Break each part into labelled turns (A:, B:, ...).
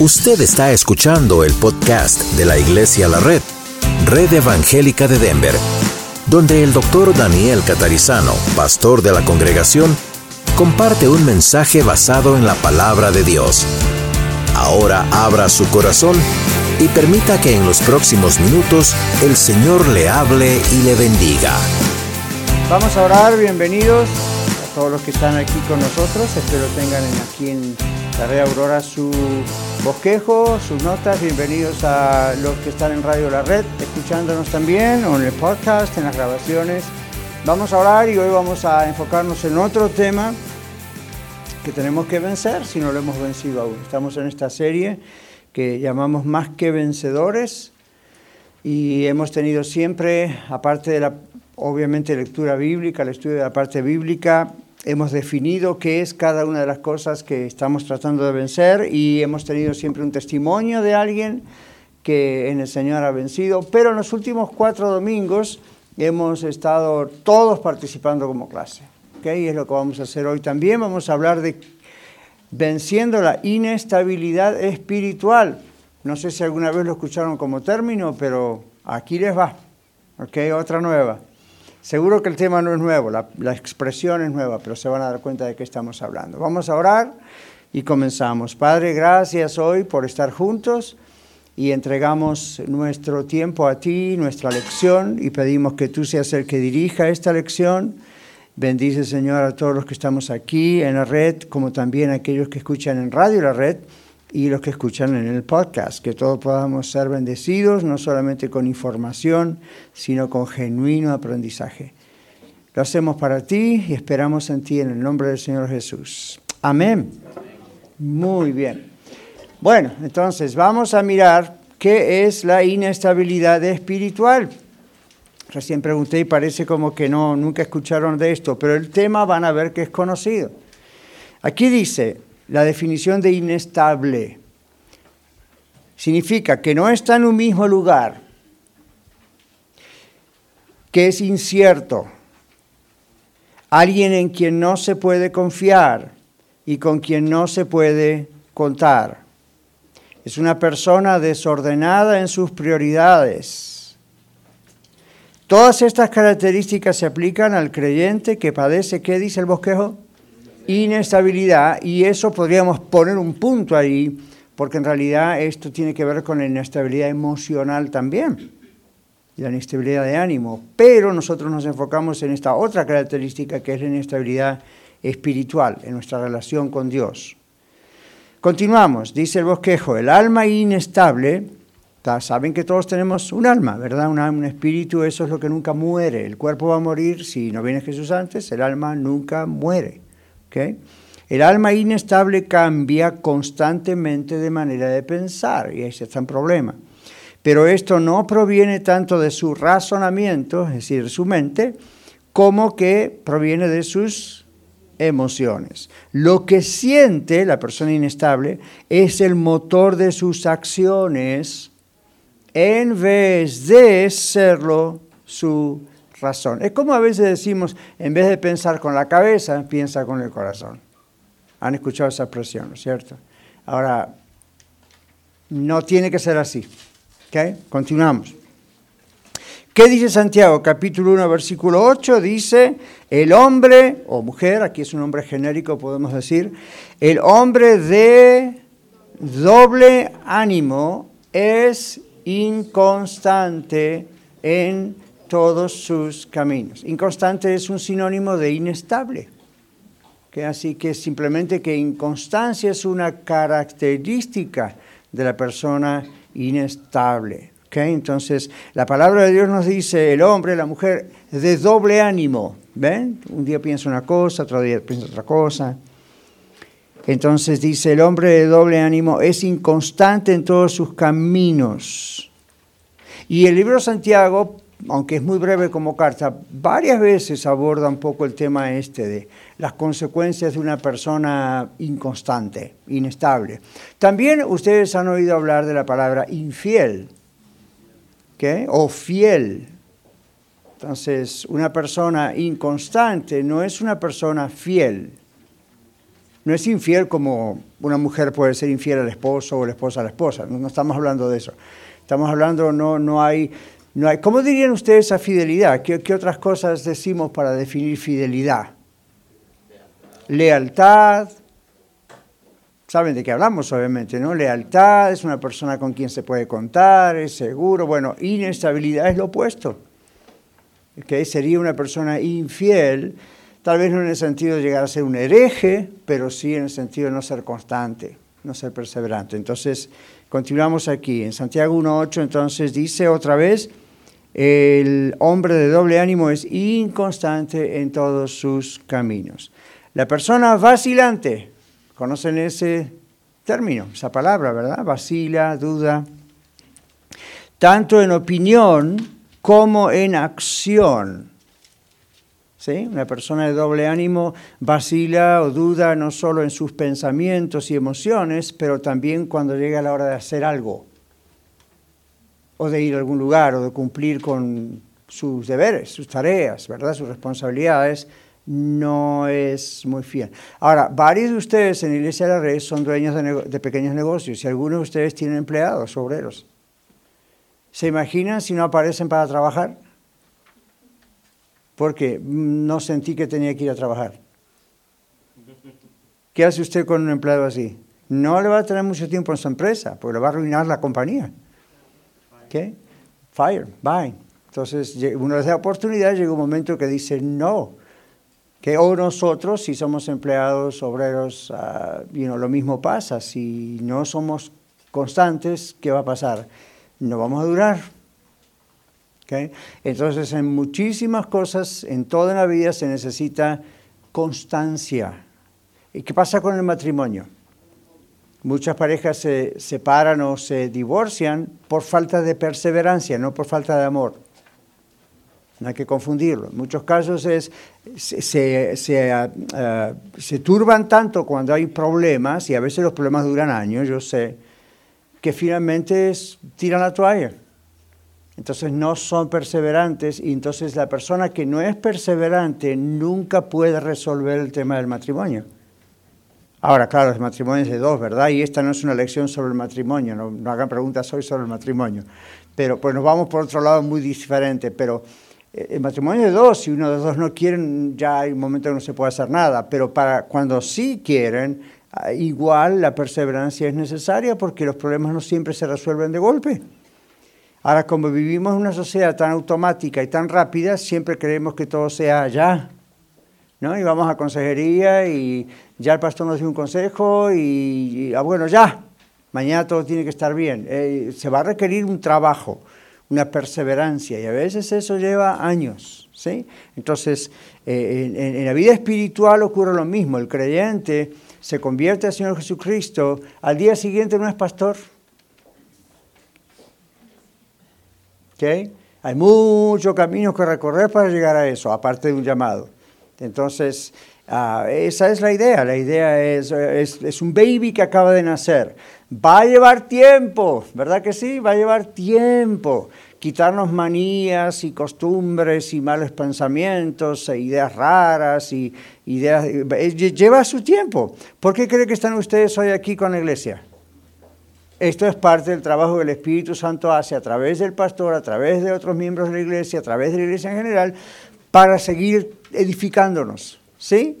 A: Usted está escuchando el podcast de la Iglesia La Red, Red Evangélica de Denver, donde el doctor Daniel Catarizano, pastor de la congregación, comparte un mensaje basado en la palabra de Dios. Ahora abra su corazón y permita que en los próximos minutos el Señor le hable y le bendiga.
B: Vamos a orar, bienvenidos a todos los que están aquí con nosotros. Espero tengan aquí en la Red Aurora su bosquejo, sus notas. Bienvenidos a los que están en Radio La Red, escuchándonos también, o en el podcast, en las grabaciones. Vamos a orar y hoy vamos a enfocarnos en otro tema que tenemos que vencer si no lo hemos vencido aún. Estamos en esta serie que llamamos Más que Vencedores y hemos tenido siempre, aparte de la obviamente lectura bíblica, el estudio de la parte bíblica, hemos definido qué es cada una de las cosas que estamos tratando de vencer y hemos tenido siempre un testimonio de alguien que en el Señor ha vencido, pero en los últimos cuatro domingos hemos estado todos participando como clase. ¿okay? Y es lo que vamos a hacer hoy también. Vamos a hablar de venciendo la inestabilidad espiritual. No sé si alguna vez lo escucharon como término, pero aquí les va. ¿okay? Otra nueva. Seguro que el tema no es nuevo, la, la, expresión es nueva, pero se van a dar cuenta de qué estamos hablando. Vamos a orar y comenzamos. Padre, gracias hoy por estar juntos y entregamos nuestro tiempo a ti, nuestra lección, y pedimos que tú seas el que dirija esta lección. Bendice, Señor, a todos los que estamos aquí en la red, como también a aquellos que escuchan en radio la red y los que escuchan en el podcast, que todos podamos ser bendecidos, no solamente con información, sino con genuino aprendizaje. Lo hacemos para ti y esperamos en ti en el nombre del Señor Jesús. Amén. Muy bien. Bueno, entonces vamos a mirar qué es la inestabilidad espiritual. Recién pregunté y parece como que no, nunca escucharon de esto, pero el tema van a ver que es conocido. Aquí dice, la definición de inestable. Significa que no está en un mismo lugar, que es incierto, alguien en quien no se puede confiar y con quien no se puede contar. Es una persona desordenada en sus prioridades. Todas estas características se aplican al creyente que padece, ¿qué dice el bosquejo? Inestabilidad y eso podríamos poner un punto ahí, porque en realidad esto tiene que ver con la inestabilidad emocional también, y la inestabilidad de ánimo, pero nosotros nos enfocamos en esta otra característica que es la inestabilidad espiritual, en nuestra relación con Dios. Continuamos, dice el bosquejo, el alma inestable, saben que todos tenemos un alma, ¿verdad? Un, un espíritu, eso es lo que nunca muere, el cuerpo va a morir si no viene Jesús antes, el alma nunca muere. El alma inestable cambia constantemente de manera de pensar y ahí está el problema. Pero esto no proviene tanto de su razonamiento, es decir, su mente, como que proviene de sus emociones. Lo que siente la persona inestable es el motor de sus acciones en vez de serlo su razón. Es como a veces decimos, en vez de pensar con la cabeza, piensa con el corazón. Han escuchado esa expresión, ¿no es cierto? Ahora, no tiene que ser así. ¿Ok? Continuamos. ¿Qué dice Santiago? Capítulo 1, versículo 8 dice, el hombre, o mujer, aquí es un hombre genérico, podemos decir, el hombre de doble ánimo es inconstante en todos sus caminos. Inconstante es un sinónimo de inestable. Así que simplemente que inconstancia es una característica de la persona inestable. Entonces, la palabra de Dios nos dice, el hombre, la mujer, de doble ánimo. ¿Ven? Un día piensa una cosa, otro día piensa otra cosa. Entonces dice, el hombre de doble ánimo es inconstante en todos sus caminos. Y el libro de Santiago aunque es muy breve como carta, varias veces aborda un poco el tema este de las consecuencias de una persona inconstante, inestable. También ustedes han oído hablar de la palabra infiel, ¿qué? o fiel. Entonces, una persona inconstante no es una persona fiel. no es infiel como una mujer puede ser infiel al esposo o la esposa a la esposa. No, estamos hablando de eso. Estamos hablando, no, no hay, no hay. ¿Cómo dirían ustedes a fidelidad? ¿Qué, ¿Qué, otras cosas decimos para definir fidelidad? Lealtad. Saben de qué hablamos, obviamente, ¿no? Lealtad es una persona con quien se puede contar, es seguro. Bueno, inestabilidad es lo opuesto. ¿Okay? Sería una persona infiel Tal vez no en el sentido de llegar a ser un hereje, pero sí en el sentido de no ser constante, no ser perseverante. Entonces, continuamos aquí. En Santiago 1.8 entonces dice otra vez, el hombre de doble ánimo es inconstante en todos sus caminos. La persona vacilante, ¿conocen ese término, esa palabra, verdad? Vacila, duda. Tanto en opinión como en acción. Una persona de doble ánimo vacila o duda no solo en sus pensamientos y emociones, pero también cuando llega la hora de hacer algo, o de ir a algún lugar, o de cumplir con sus deberes, sus tareas, ¿verdad? sus responsabilidades, no es muy fiel. Ahora, varios de ustedes en Iglesia de la Red son dueños de, de pequeños negocios y algunos de ustedes tienen empleados, obreros. ¿Se imaginan si no aparecen para trabajar? porque no sentí que tenía que ir a trabajar. ¿Qué hace usted con un empleado así? No le va a tener mucho tiempo en su empresa, porque le va a arruinar la compañía. ¿Qué? Fire, bye. Entonces, una vez la oportunidad, llega un momento que dice no. Que o nosotros, si somos empleados, obreros, uh, lo mismo pasa. Si no somos constantes, ¿qué va a pasar? No vamos a durar. Entonces, en muchísimas cosas, en toda la vida se necesita constancia. ¿Y qué pasa con el matrimonio? Muchas parejas se separan o se divorcian por falta de perseverancia, no por falta de amor. No hay que confundirlo. En muchos casos es, se, se, ah, se turban tanto cuando hay problemas, y a veces los problemas duran años, yo sé, que finalmente tiran la toalla entonces no son perseverantes y entonces la persona que no es perseverante nunca puede resolver el tema del matrimonio. Ahora, claro, el matrimonio es de dos, ¿verdad? Y esta no es una lección sobre el matrimonio, no, hagan preguntas hoy sobre el matrimonio. Pero pues nos vamos por otro lado muy diferente, pero eh, el matrimonio de dos, si uno de los dos no quieren, ya hay un momento que no se puede hacer nada, pero para cuando sí quieren, ah, igual la perseverancia es necesaria porque los problemas no siempre se resuelven de golpe. Ahora, como vivimos en una sociedad tan automática y tan rápida, siempre creemos que todo sea ya. ¿No? Y vamos a consejería y ya el pastor nos dio un consejo y, ah, bueno, ya, mañana todo tiene que estar bien. Eh, se va a requerir un trabajo, una perseverancia y a veces eso lleva años. ¿sí? Entonces, eh, en, la vida espiritual ocurre lo mismo. El creyente se convierte al Señor Jesucristo, al día siguiente no es pastor Hay muchos caminos que recorrer para llegar a eso, aparte de un llamado. Entonces, ah, esa es la idea. La idea es, es, un baby que acaba de nacer. Va a llevar tiempo, ¿verdad que sí? Va a llevar tiempo. Quitarnos manías y costumbres y malos pensamientos e ideas raras y ideas... Eh, lleva su tiempo. ¿Por qué cree que están ustedes hoy aquí con la iglesia? Esto es parte del trabajo que el Espíritu Santo hace a través del pastor, a través de otros miembros de la iglesia, a través de la iglesia en general, para seguir edificándonos, ¿sí?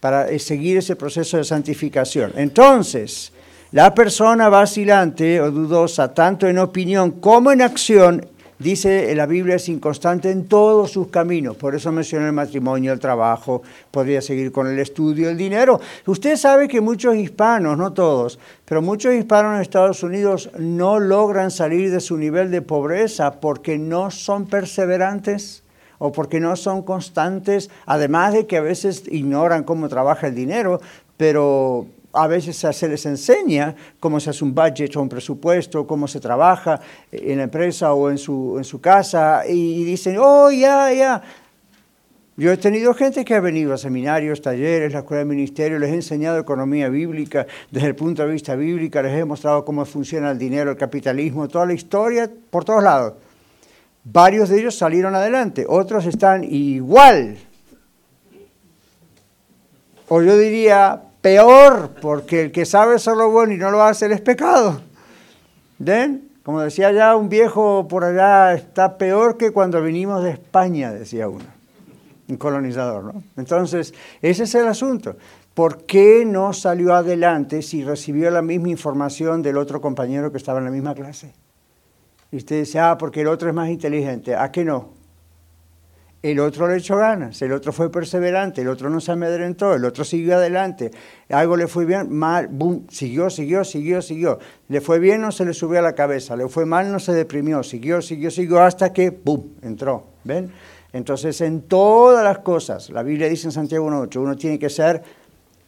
B: Para eh, seguir ese proceso de santificación. Entonces, la persona vacilante o dudosa, tanto en opinión como en acción, Dice la Biblia es inconstante en todos sus caminos, por eso mencioné el matrimonio, el trabajo, podría seguir con el estudio, el dinero. Usted sabe que muchos hispanos, no todos, pero muchos hispanos en Estados Unidos no logran salir de su nivel de pobreza porque no son perseverantes o porque no son constantes, además de que a veces ignoran cómo trabaja el dinero, pero a veces se les enseña cómo se hace un budget o un presupuesto, cómo se trabaja en la empresa o en su, casa y dicen, oh, ya, ya. Yo he tenido gente que ha venido a seminarios, talleres, la escuela de ministerio, les he enseñado economía bíblica desde el punto de vista bíblico, les he mostrado cómo funciona el dinero, el capitalismo, toda la historia por todos lados. Varios de ellos salieron adelante, otros están igual. O yo diría peor, porque el que sabe hacer lo bueno y no lo hace es pecado. ¿Ven? Como decía ya un viejo por allá, está peor que cuando vinimos de España, decía uno, un colonizador, ¿no? Entonces, ese es el asunto. ¿Por qué no salió adelante si recibió la misma información del otro compañero que estaba en la misma clase? Y usted dice, ah, porque el otro es más inteligente. ¿A qué no? El otro le echó ganas, el otro fue perseverante, el otro no se amedrentó, el otro siguió adelante. Algo le fue bien, mal, boom, siguió, siguió, siguió, siguió. Le fue bien, no se le subió a la cabeza, le fue mal, no se deprimió, siguió, siguió, siguió hasta que, boom, entró. ¿Ven? Entonces, en todas las cosas, la Biblia dice en Santiago 1.8, uno tiene que ser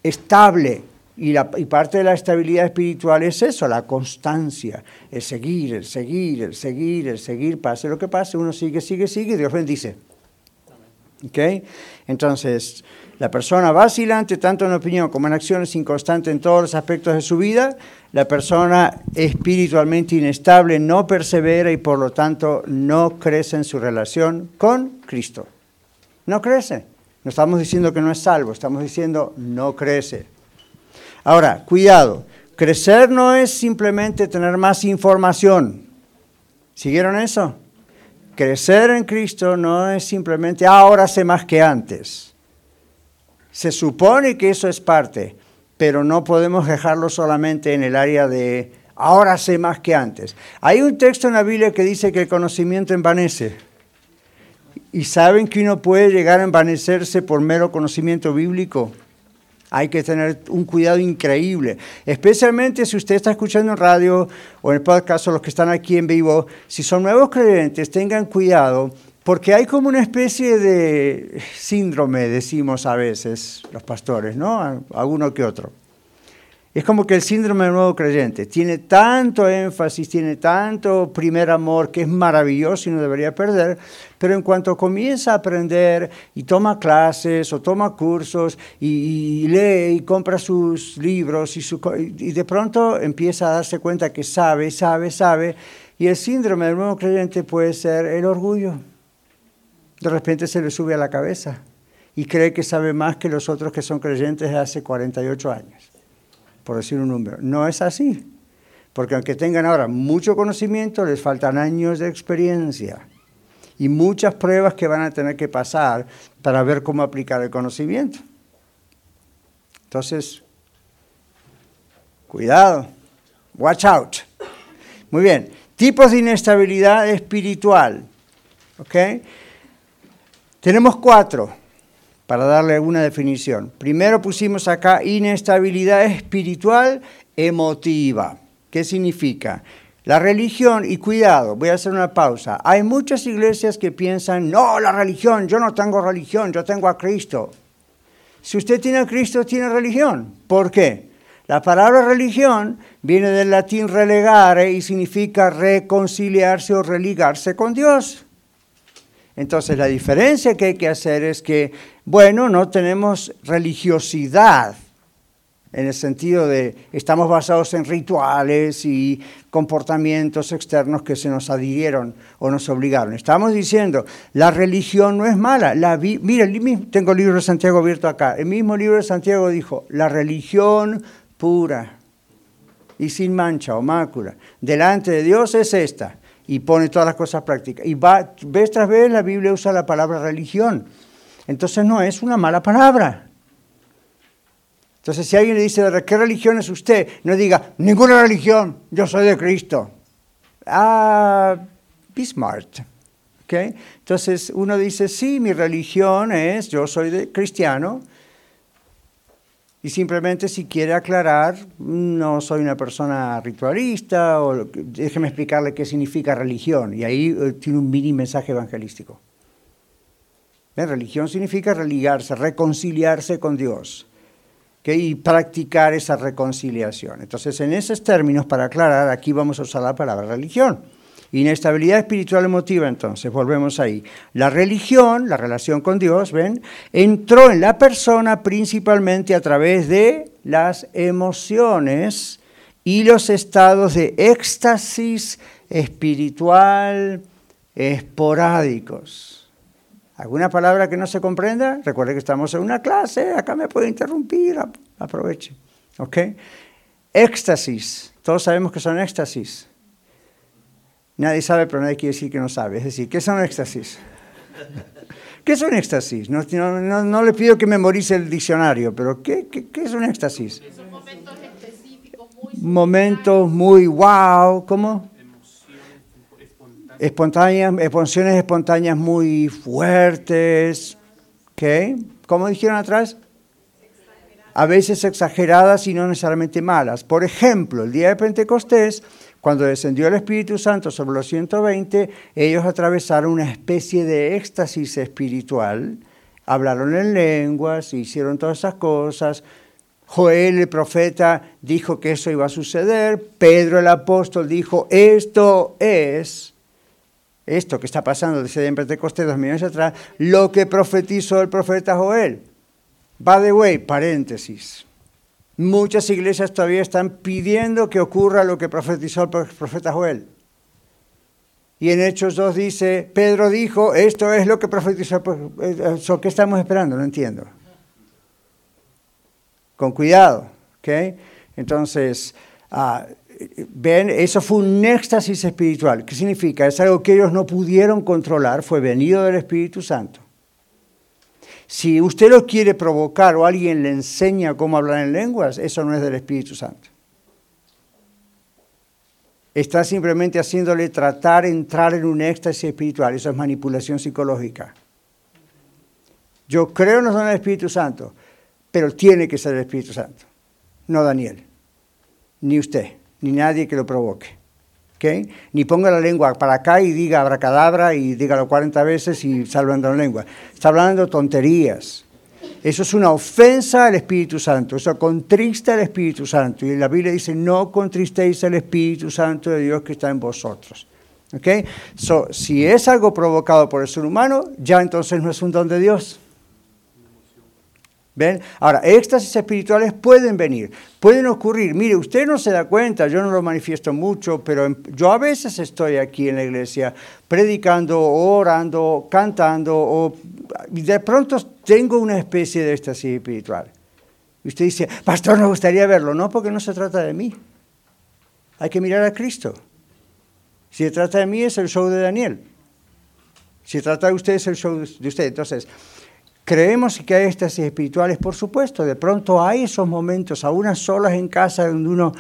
B: estable. Y, la, y parte de la estabilidad espiritual es eso, la constancia, el seguir, el seguir, el seguir, el seguir, pase lo que pase, uno sigue, sigue, sigue, Dios bendice. ¿Okay? Entonces, la persona vacilante, tanto en opinión como en acciones, inconstante en todos los aspectos de su vida, la persona espiritualmente inestable no persevera y por lo tanto no crece en su relación con Cristo. No crece. No estamos diciendo que no es salvo, estamos diciendo no crece. Ahora, cuidado, crecer no es simplemente tener más información. ¿Siguieron eso? Crecer en Cristo no es simplemente ahora sé más que antes. Se supone que eso es parte, pero no podemos dejarlo solamente en el área de ahora sé más que antes. Hay un texto en la Biblia que dice que el conocimiento envanece. Y saben que uno puede llegar a envanecerse por mero conocimiento bíblico. Hay que tener un cuidado increíble, especialmente si usted está escuchando en radio o en el podcast o los que están aquí en vivo. Si son nuevos creyentes, tengan cuidado porque hay como una especie de síndrome, decimos a veces los pastores, ¿no? Alguno que otro. Es como que el síndrome del nuevo creyente tiene tanto énfasis, tiene tanto primer amor que es maravilloso y no debería perder, pero en cuanto comienza a aprender y toma clases o toma cursos y, lee y compra sus libros y, y de pronto empieza a darse cuenta que sabe, sabe, sabe, y el síndrome del nuevo creyente puede ser el orgullo. De repente se le sube a la cabeza y cree que sabe más que los otros que son creyentes de hace 48 años por decir un número. No es así, porque aunque tengan ahora mucho conocimiento, les faltan años de experiencia y muchas pruebas que van a tener que pasar para ver cómo aplicar el conocimiento. Entonces, cuidado, watch out. Muy bien, tipos de inestabilidad espiritual. ¿Ok? Tenemos cuatro para darle alguna definición. Primero pusimos acá inestabilidad espiritual emotiva. ¿Qué significa? La religión, y cuidado, voy a hacer una pausa. Hay muchas iglesias que piensan, no, la religión, yo no tengo religión, yo tengo a Cristo. Si usted tiene a Cristo, tiene religión. ¿Por qué? La palabra religión viene del latín relegare y significa reconciliarse o religarse con Dios. Entonces la diferencia que hay que hacer es que, bueno, no tenemos religiosidad en el sentido de estamos basados en rituales y comportamientos externos que se nos adhirieron o nos obligaron. Estamos diciendo, la religión no es mala. La mira, tengo el libro de Santiago abierto acá. El mismo libro de Santiago dijo, la religión pura y sin mancha o mácula delante de Dios es esta y pone todas las cosas prácticas. Y va, vez tras vez la Biblia usa la palabra religión. Entonces no es una mala palabra. Entonces si alguien le dice, ¿de qué religión es usted? No diga, ninguna religión, yo soy de Cristo. Ah, be smart. ¿Okay? Entonces uno dice, sí, mi religión es, yo soy cristiano, y simplemente si quiere aclarar, no soy una persona ritualista, o déjeme explicarle qué significa religión. Y ahí eh, tiene un mini mensaje evangelístico. Religión significa religarse, reconciliarse con Dios y practicar esa reconciliación. Entonces, en esos términos, para aclarar, aquí vamos a usar la palabra religión. Inestabilidad espiritual emotiva, entonces, volvemos ahí. La religión, la relación con Dios, ¿ven? Entró en la persona principalmente a través de las emociones y los estados de éxtasis espiritual esporádicos. ¿Alguna palabra que no se comprenda? Recuerde que estamos en una clase, acá me puede interrumpir, aproveche. ¿Ok? Éxtasis. Todos sabemos que son éxtasis. Nadie sabe, pero nadie quiere decir que no sabe. Es decir, ¿qué son éxtasis? ¿Qué es un éxtasis? No, no, le pido que memorice el diccionario, pero ¿qué, qué, qué es un éxtasis? Son momentos específicos, muy... Momentos muy wow, ¿cómo? Espontáneas, emociones espontáneas muy fuertes, ¿qué? ¿Cómo dijeron atrás? A veces exageradas y no necesariamente malas. Por ejemplo, el día de Pentecostés, cuando descendió el Espíritu Santo sobre los 120, ellos atravesaron una especie de éxtasis espiritual, hablaron en lenguas, hicieron todas esas cosas. Joel el profeta dijo que eso iba a suceder, Pedro el apóstol dijo, esto es, esto que está pasando desde en Pentecostés dos millones atrás, lo que profetizó el profeta Joel. By the way, paréntesis. Muchas iglesias todavía están pidiendo que ocurra lo que profetizó el profeta Joel. Y en Hechos 2 dice, Pedro dijo, esto es lo que profetizó. Eh, ¿Qué estamos esperando? No entiendo. Con cuidado. ¿ok? Entonces, ah, ven, eso fue un éxtasis espiritual. ¿Qué significa? Es algo que ellos no pudieron controlar, fue venido del Espíritu Santo. Si usted lo quiere provocar o alguien le enseña cómo hablar en lenguas, eso no es del Espíritu Santo. Está simplemente haciéndole tratar entrar en un éxtasis espiritual. Eso es manipulación psicológica. Yo creo no son el Espíritu Santo, pero tiene que ser el Espíritu Santo, no Daniel, ni usted, ni nadie que lo provoque. Ni ponga la lengua para acá y diga abracadabra y dígalo 40 veces y salvando la lengua. Está hablando tonterías. Eso es una ofensa al Espíritu Santo, eso contrista al Espíritu Santo. Y la Biblia dice, no contristéis al Espíritu Santo de Dios que está en vosotros. ¿Okay? si es algo provocado por el ser humano, ya entonces no es un don de Dios. ¿Ven? Ahora, éxtasis espirituales pueden venir, pueden ocurrir. Mire, usted no se da cuenta, yo no lo manifiesto mucho, pero yo a veces estoy aquí en la iglesia predicando, orando, cantando, o de pronto tengo una especie de éxtasis espiritual. Y usted dice, pastor, me gustaría verlo. No, porque no se trata de mí. Hay que mirar a Cristo. Si se trata de mí es el show de Daniel. Si se trata de usted es el show de usted. Entonces, Creemos que hay éxtasis espirituales, por supuesto, de pronto hay esos momentos, a unas solas en casa, donde uno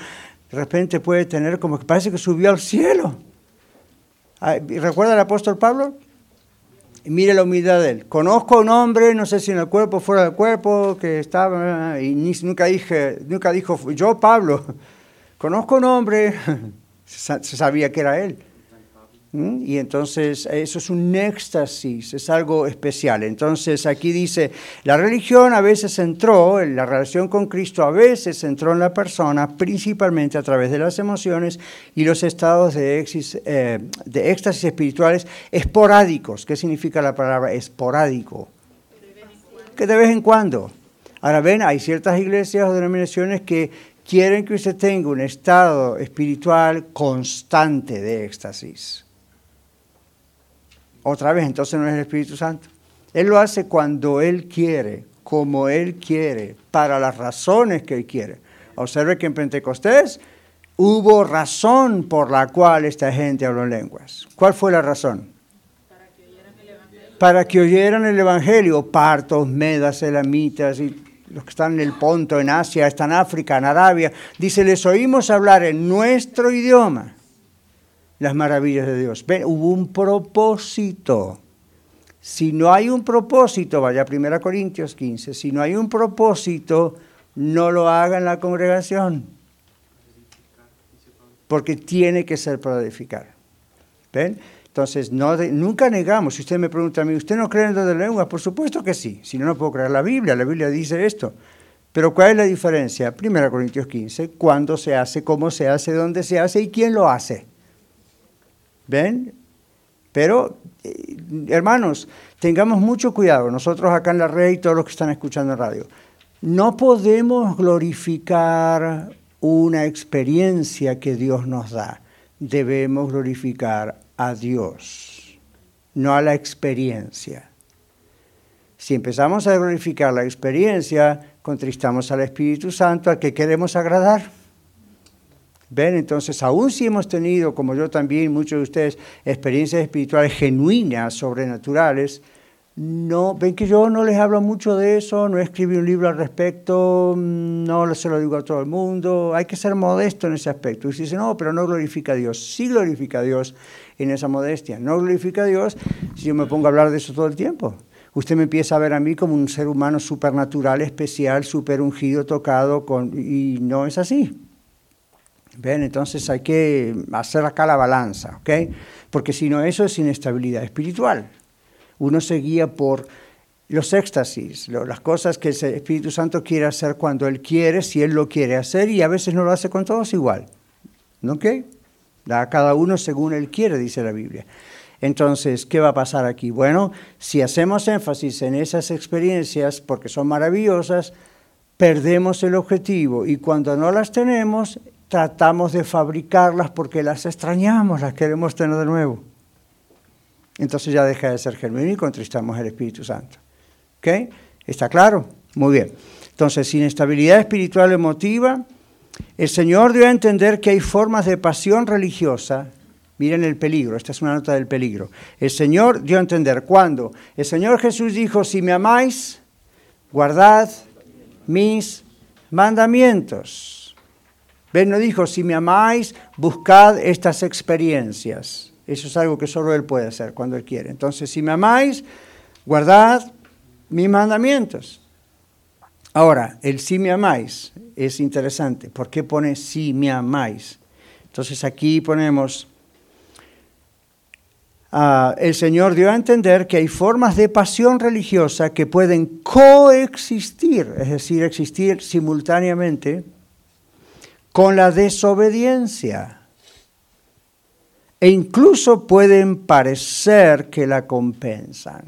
B: de repente puede tener como que parece que subió al cielo. ¿Recuerda el apóstol Pablo? Mire la humildad de él. Conozco a un hombre, no sé si en el cuerpo fuera del cuerpo, que estaba, y nunca, dije, nunca dijo, yo Pablo, conozco un hombre, se sabía que era él. ¿Mm? Y entonces eso es un éxtasis, es algo especial. Entonces aquí dice, la religión a veces entró, en la relación con Cristo a veces entró en la persona, principalmente a través de las emociones y los estados de eh, de éxtasis espirituales esporádicos. ¿Qué significa la palabra esporádico? Que de vez en cuando. Ahora ven, hay ciertas iglesias o denominaciones que quieren que usted tenga un estado espiritual constante de éxtasis. Otra vez, entonces no es el Espíritu Santo. Él lo hace cuando Él quiere, como Él quiere, para las razones que Él quiere. Observe que en Pentecostés hubo razón por la cual esta gente habló en lenguas. ¿Cuál fue la razón? Para que oyeran el Evangelio. Partos, medas, elamitas y los que están en el Ponto, en Asia, están en África, en Arabia. Dice, les oímos hablar en nuestro idioma las maravillas de Dios. Hubo un propósito. Si no hay un propósito, vaya a 1 Corintios 15, si no hay un propósito, no lo haga en la congregación. Porque tiene que ser para edificar. ¿Ven? Entonces, no nunca negamos. Si usted me pregunta a mí, ¿usted no cree en de lenguas? Por supuesto que sí. Si no, no puedo creer la Biblia. La Biblia dice esto. Pero ¿cuál es la diferencia? 1 Corintios 15, cuándo se hace, cómo se hace, dónde se hace y quién lo hace. ¿Ven? Pero, eh, hermanos, tengamos mucho cuidado, nosotros acá en la red y todos los que están escuchando en radio. No podemos glorificar una experiencia que Dios nos da. Debemos glorificar a Dios, no a la experiencia. Si empezamos a glorificar la experiencia, contristamos al Espíritu Santo al que queremos agradar. ¿Ven? Entonces, aún si hemos tenido, como yo también, muchos de ustedes, experiencias espirituales genuinas, sobrenaturales, no, ven que yo no les hablo mucho de eso, no escribí un libro al respecto, no se lo digo a todo el mundo, hay que ser modesto en ese aspecto. Y si dice, no, pero no glorifica a Dios, sí glorifica a Dios en esa modestia, no glorifica a Dios si yo me pongo a hablar de eso todo el tiempo. Usted me empieza a ver a mí como un ser humano supernatural, especial, super ungido, tocado, con, y no es así. ¿Ven? Entonces hay que hacer acá la balanza, ¿ok? Porque si no, eso es inestabilidad espiritual. Uno se guía por los éxtasis, las cosas que el Espíritu Santo quiere hacer cuando Él quiere, si Él lo quiere hacer, y a veces no lo hace con todos igual. ¿Ok? Da a cada uno según Él quiere, dice la Biblia. Entonces, ¿qué va a pasar aquí? Bueno, si hacemos énfasis en esas experiencias, porque son maravillosas, perdemos el objetivo y cuando no las tenemos, tratamos de fabricarlas porque las extrañamos, las queremos tener de nuevo entonces ya deja de ser genuino y contristamos al Espíritu Santo. ¿Ok? ¿Está claro? Muy bien. Entonces, sin estabilidad espiritual emotiva, el Señor dio a entender que hay formas de pasión religiosa. Miren el peligro, esta es una nota del peligro. El Señor dio a entender cuando el Señor Jesús dijo, si me amáis, guardad mis mandamientos. ¿Ven? No dijo, si me amáis, buscad estas experiencias. Eso es algo que solo Él puede hacer cuando Él quiere. Entonces, si me amáis, guardad mis mandamientos. Ahora, el si me amáis es interesante. ¿Por qué pone si me amáis? Entonces aquí ponemos, ah, el Señor dio a entender que hay formas de pasión religiosa que pueden coexistir, es decir, existir simultáneamente con la desobediencia e incluso pueden parecer que la compensan.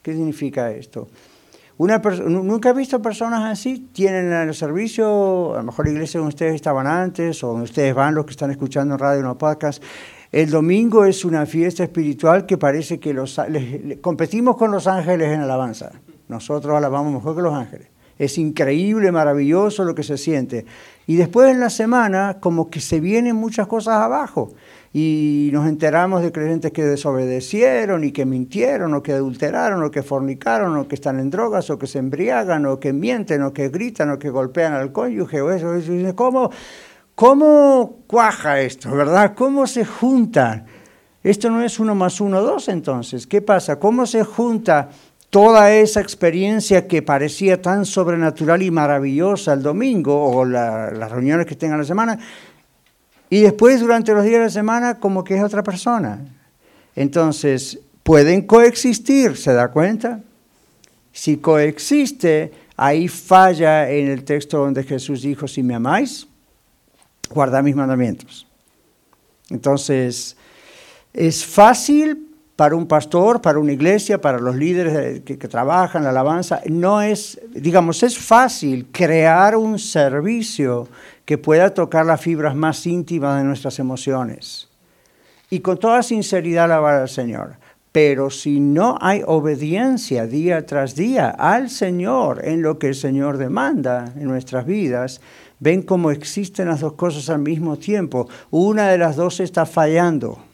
B: ¿Qué significa esto? Una ¿Nunca he visto personas así? Tienen el servicio, a lo mejor la iglesia donde ustedes estaban antes, o donde ustedes van, los que están escuchando en radio en podcast. El domingo es una fiesta espiritual que parece que los, competimos con los ángeles en alabanza. Nosotros alabamos mejor que los ángeles. Es increíble, maravilloso lo que se siente. Y después en la semana, como que se vienen muchas cosas abajo y nos enteramos de creyentes que desobedecieron y que mintieron o que adulteraron o que fornicaron o que están en drogas o que se embriagan o que mienten o que gritan o que golpean al cónyuge o eso. eso. ¿Cómo, ¿Cómo cuaja esto, verdad? ¿Cómo se juntan? Esto no es uno más uno, dos entonces. ¿Qué pasa? ¿Cómo se junta toda esa experiencia que parecía tan sobrenatural y maravillosa el domingo o las reuniones que tengan la semana y después durante los días de la semana como que es otra persona. Entonces, pueden coexistir, ¿se da cuenta? Si coexiste, ahí falla en el texto donde Jesús dijo, si me amáis, guardad mis mandamientos. Entonces, es fácil para un pastor, para una iglesia, para los líderes que, que, trabajan la alabanza, no es, digamos, es fácil crear un servicio que pueda tocar las fibras más íntimas de nuestras emociones y con toda sinceridad alabar al Señor. Pero si no hay obediencia día tras día al Señor en lo que el Señor demanda en nuestras vidas, ven cómo existen las dos cosas al mismo tiempo. Una de las dos está fallando.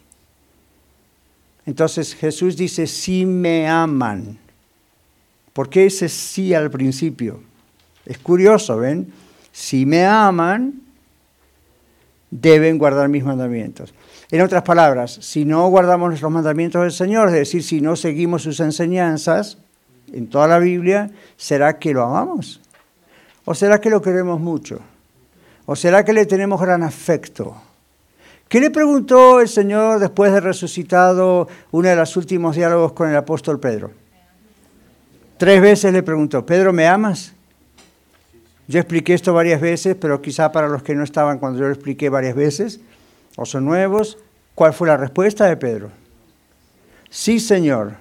B: Entonces Jesús dice, si me aman. ¿Por qué ese sí al principio? Es curioso, ¿ven? si me aman, deben guardar mis mandamientos. En otras palabras, si no guardamos los mandamientos del Señor, es decir, si no seguimos sus enseñanzas en toda la Biblia, ¿será que lo amamos? ¿O será que lo queremos mucho? ¿O será que le tenemos gran afecto? ¿Qué le preguntó el Señor después de resucitado uno de los últimos diálogos con el apóstol Pedro? Tres veces le preguntó, Pedro, ¿me amas? Yo expliqué esto varias veces, pero quizá para los que no estaban cuando yo lo expliqué varias veces, o son nuevos, ¿cuál fue la respuesta de Pedro? Sí, Señor.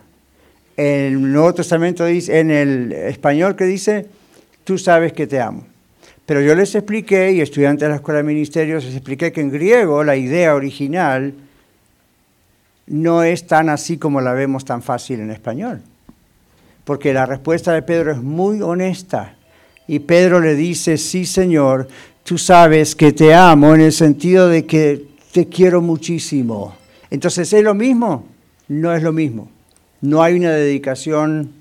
B: En el Nuevo Testamento dice, en el español que dice, tú sabes que te amo. Pero yo les expliqué, y estudiantes de la Escuela de Ministerios, les expliqué que en griego la idea original no es tan así como la vemos tan fácil en español. Porque la respuesta de Pedro es muy honesta Y Pedro le dice, sí Señor, tú sabes que te amo en el sentido de que te quiero muchísimo. Entonces, ¿es lo mismo? No es lo mismo. No hay una dedicación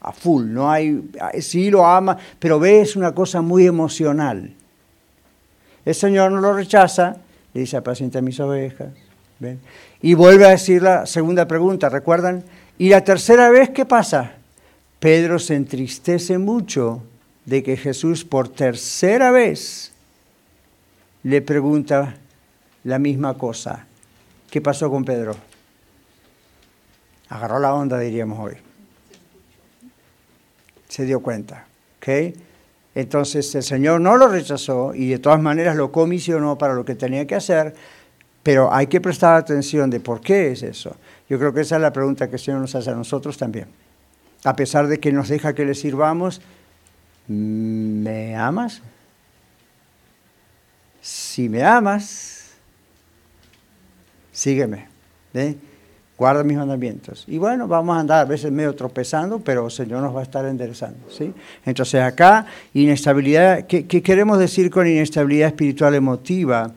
B: a full, no hay, sí lo ama, pero ve, es una cosa muy emocional. El Señor no lo rechaza, le dice, apacienta mis ovejas. Y vuelve a decir la segunda pregunta, ¿recuerdan? Y la tercera vez, ¿qué pasa? Pedro se entristece mucho de que Jesús por tercera vez le pregunta la misma cosa. ¿Qué pasó con Pedro? Agarró la onda, diríamos hoy. Se dio cuenta. ¿ok? Entonces el Señor no lo rechazó y de todas maneras lo comisionó para lo que tenía que hacer, pero hay que prestar atención de por qué es eso. Yo creo que esa es la pregunta que el Señor nos hace a nosotros también. A pesar de que nos deja que le sirvamos, ¿me amas? Si me amas, sígueme. Guarda mis mandamientos. Y bueno, vamos a andar a veces medio tropezando, pero el Señor nos va a estar enderezando. ¿sí? Entonces acá, inestabilidad, ¿qué, ¿qué queremos decir con inestabilidad espiritual emotiva?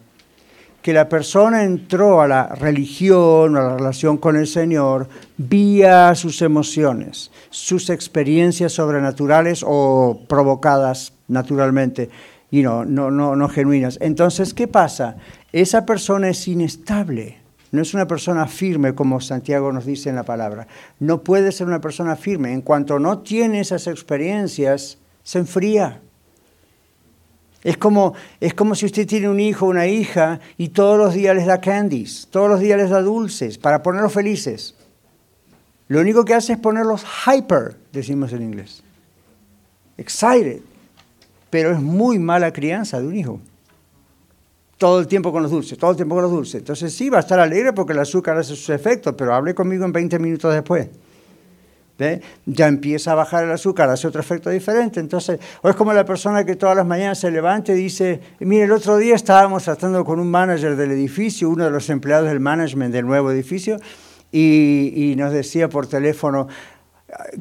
B: que la persona entró a la religión, a la relación con el Señor, vía sus emociones, sus experiencias sobrenaturales o provocadas naturalmente, y no, no, no, no genuinas. Entonces, ¿qué pasa? Esa persona es inestable. No es una persona firme, como Santiago nos dice en la palabra. No puede ser una persona firme. En cuanto no tiene esas experiencias, se enfría. Es como, es como si usted tiene un hijo o una hija y todos los días les da candies, todos los días les da dulces para ponerlos felices. Lo único que hace es ponerlos hyper, decimos en inglés. Excited. Pero es muy mala crianza de un hijo. Todo el tiempo con los dulces, todo el tiempo con los dulces. Entonces sí, va a estar alegre porque el azúcar hace sus efectos, pero hable conmigo en 20 minutos después ya empieza a bajar el azúcar, hace otro efecto diferente. Entonces, o es como la persona que todas las mañanas se levanta y dice, mire, el otro día estábamos tratando con un manager del edificio, uno de los empleados del management del nuevo edificio, y, nos decía por teléfono,